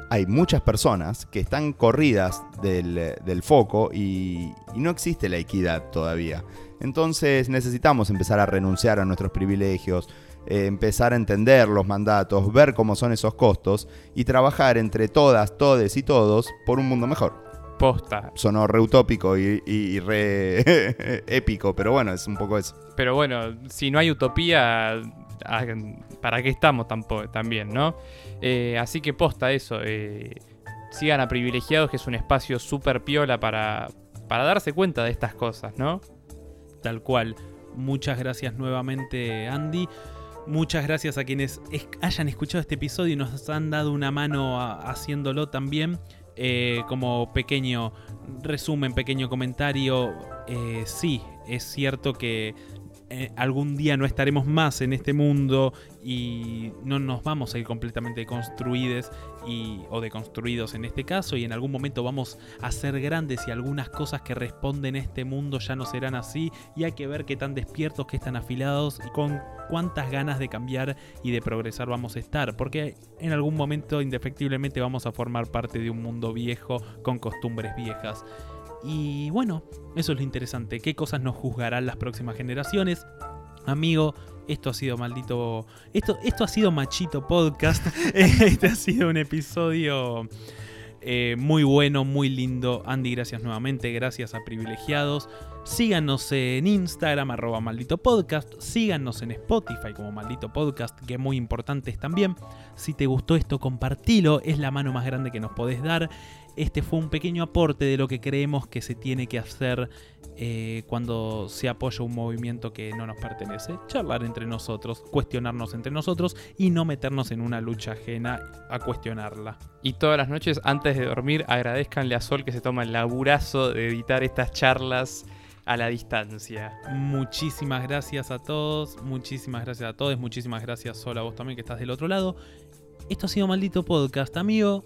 hay muchas personas que están corridas del, foco y, y no existe la equidad todavía. Entonces necesitamos empezar a renunciar a nuestros privilegios, eh, empezar a entender los mandatos, ver cómo son esos costos y trabajar entre todas, todes y todos por un mundo mejor. Posta. Sonó re utópico y, y- y re épico, pero bueno, es un poco eso. Pero bueno, si no hay utopía, ah, ¿para qué estamos tampoco, también, no? Eh, así que posta eso. eh, sigan a Privilegiados, que es un espacio súper piola para, para darse cuenta de estas cosas, ¿no? Tal cual. Muchas gracias nuevamente, Andy. Muchas gracias a quienes es- hayan escuchado este episodio y nos han dado una mano haciéndolo también. Eh, como pequeño resumen, pequeño comentario, eh, sí, es cierto que eh, algún día no estaremos más en este mundo y no nos vamos a ir completamente construidos y, o deconstruidos en este caso y en algún momento vamos a ser grandes y algunas cosas que responden a este mundo ya no serán así y hay que ver qué tan despiertos, qué tan afilados y con cuántas ganas de cambiar y de progresar vamos a estar porque en algún momento indefectiblemente vamos a formar parte de un mundo viejo con costumbres viejas. Y bueno, eso es lo interesante. ¿Qué cosas nos juzgarán las próximas generaciones? Amigo, esto ha sido maldito. Esto, esto ha sido Machito Podcast. este ha sido un episodio eh, muy bueno, muy lindo. Andy, gracias nuevamente. Gracias a Privilegiados. Síganos en Instagram, arroba maldito podcast. Síganos en Spotify como maldito podcast, que es muy importante también. Si te gustó esto, compartilo. Es la mano más grande que nos podés dar este fue un pequeño aporte de lo que creemos que se tiene que hacer eh, cuando se apoya un movimiento que no nos pertenece. Charlar entre nosotros, cuestionarnos entre nosotros y no meternos en una lucha ajena a cuestionarla. Y todas las noches antes de dormir agradezcanle a Sol que se toma el laburazo de editar estas charlas a la distancia. Muchísimas gracias a todos, muchísimas gracias a todos, muchísimas gracias Sol a vos también que estás del otro lado. Esto ha sido Maldito Podcast, amigo.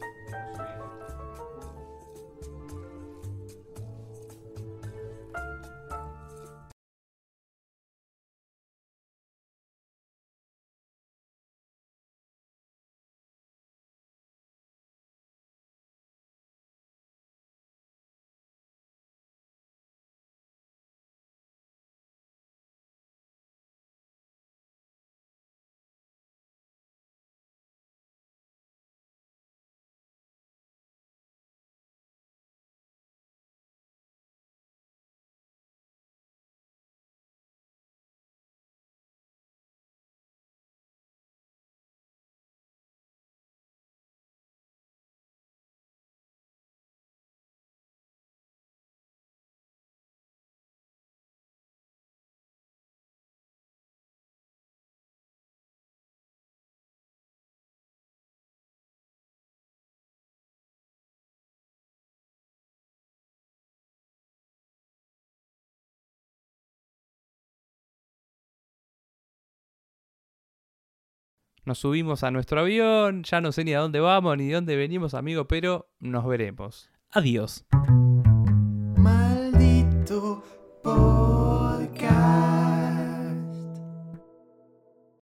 Nos subimos a nuestro avión, ya no sé ni a dónde vamos ni de dónde venimos, amigo, pero nos veremos. Adiós.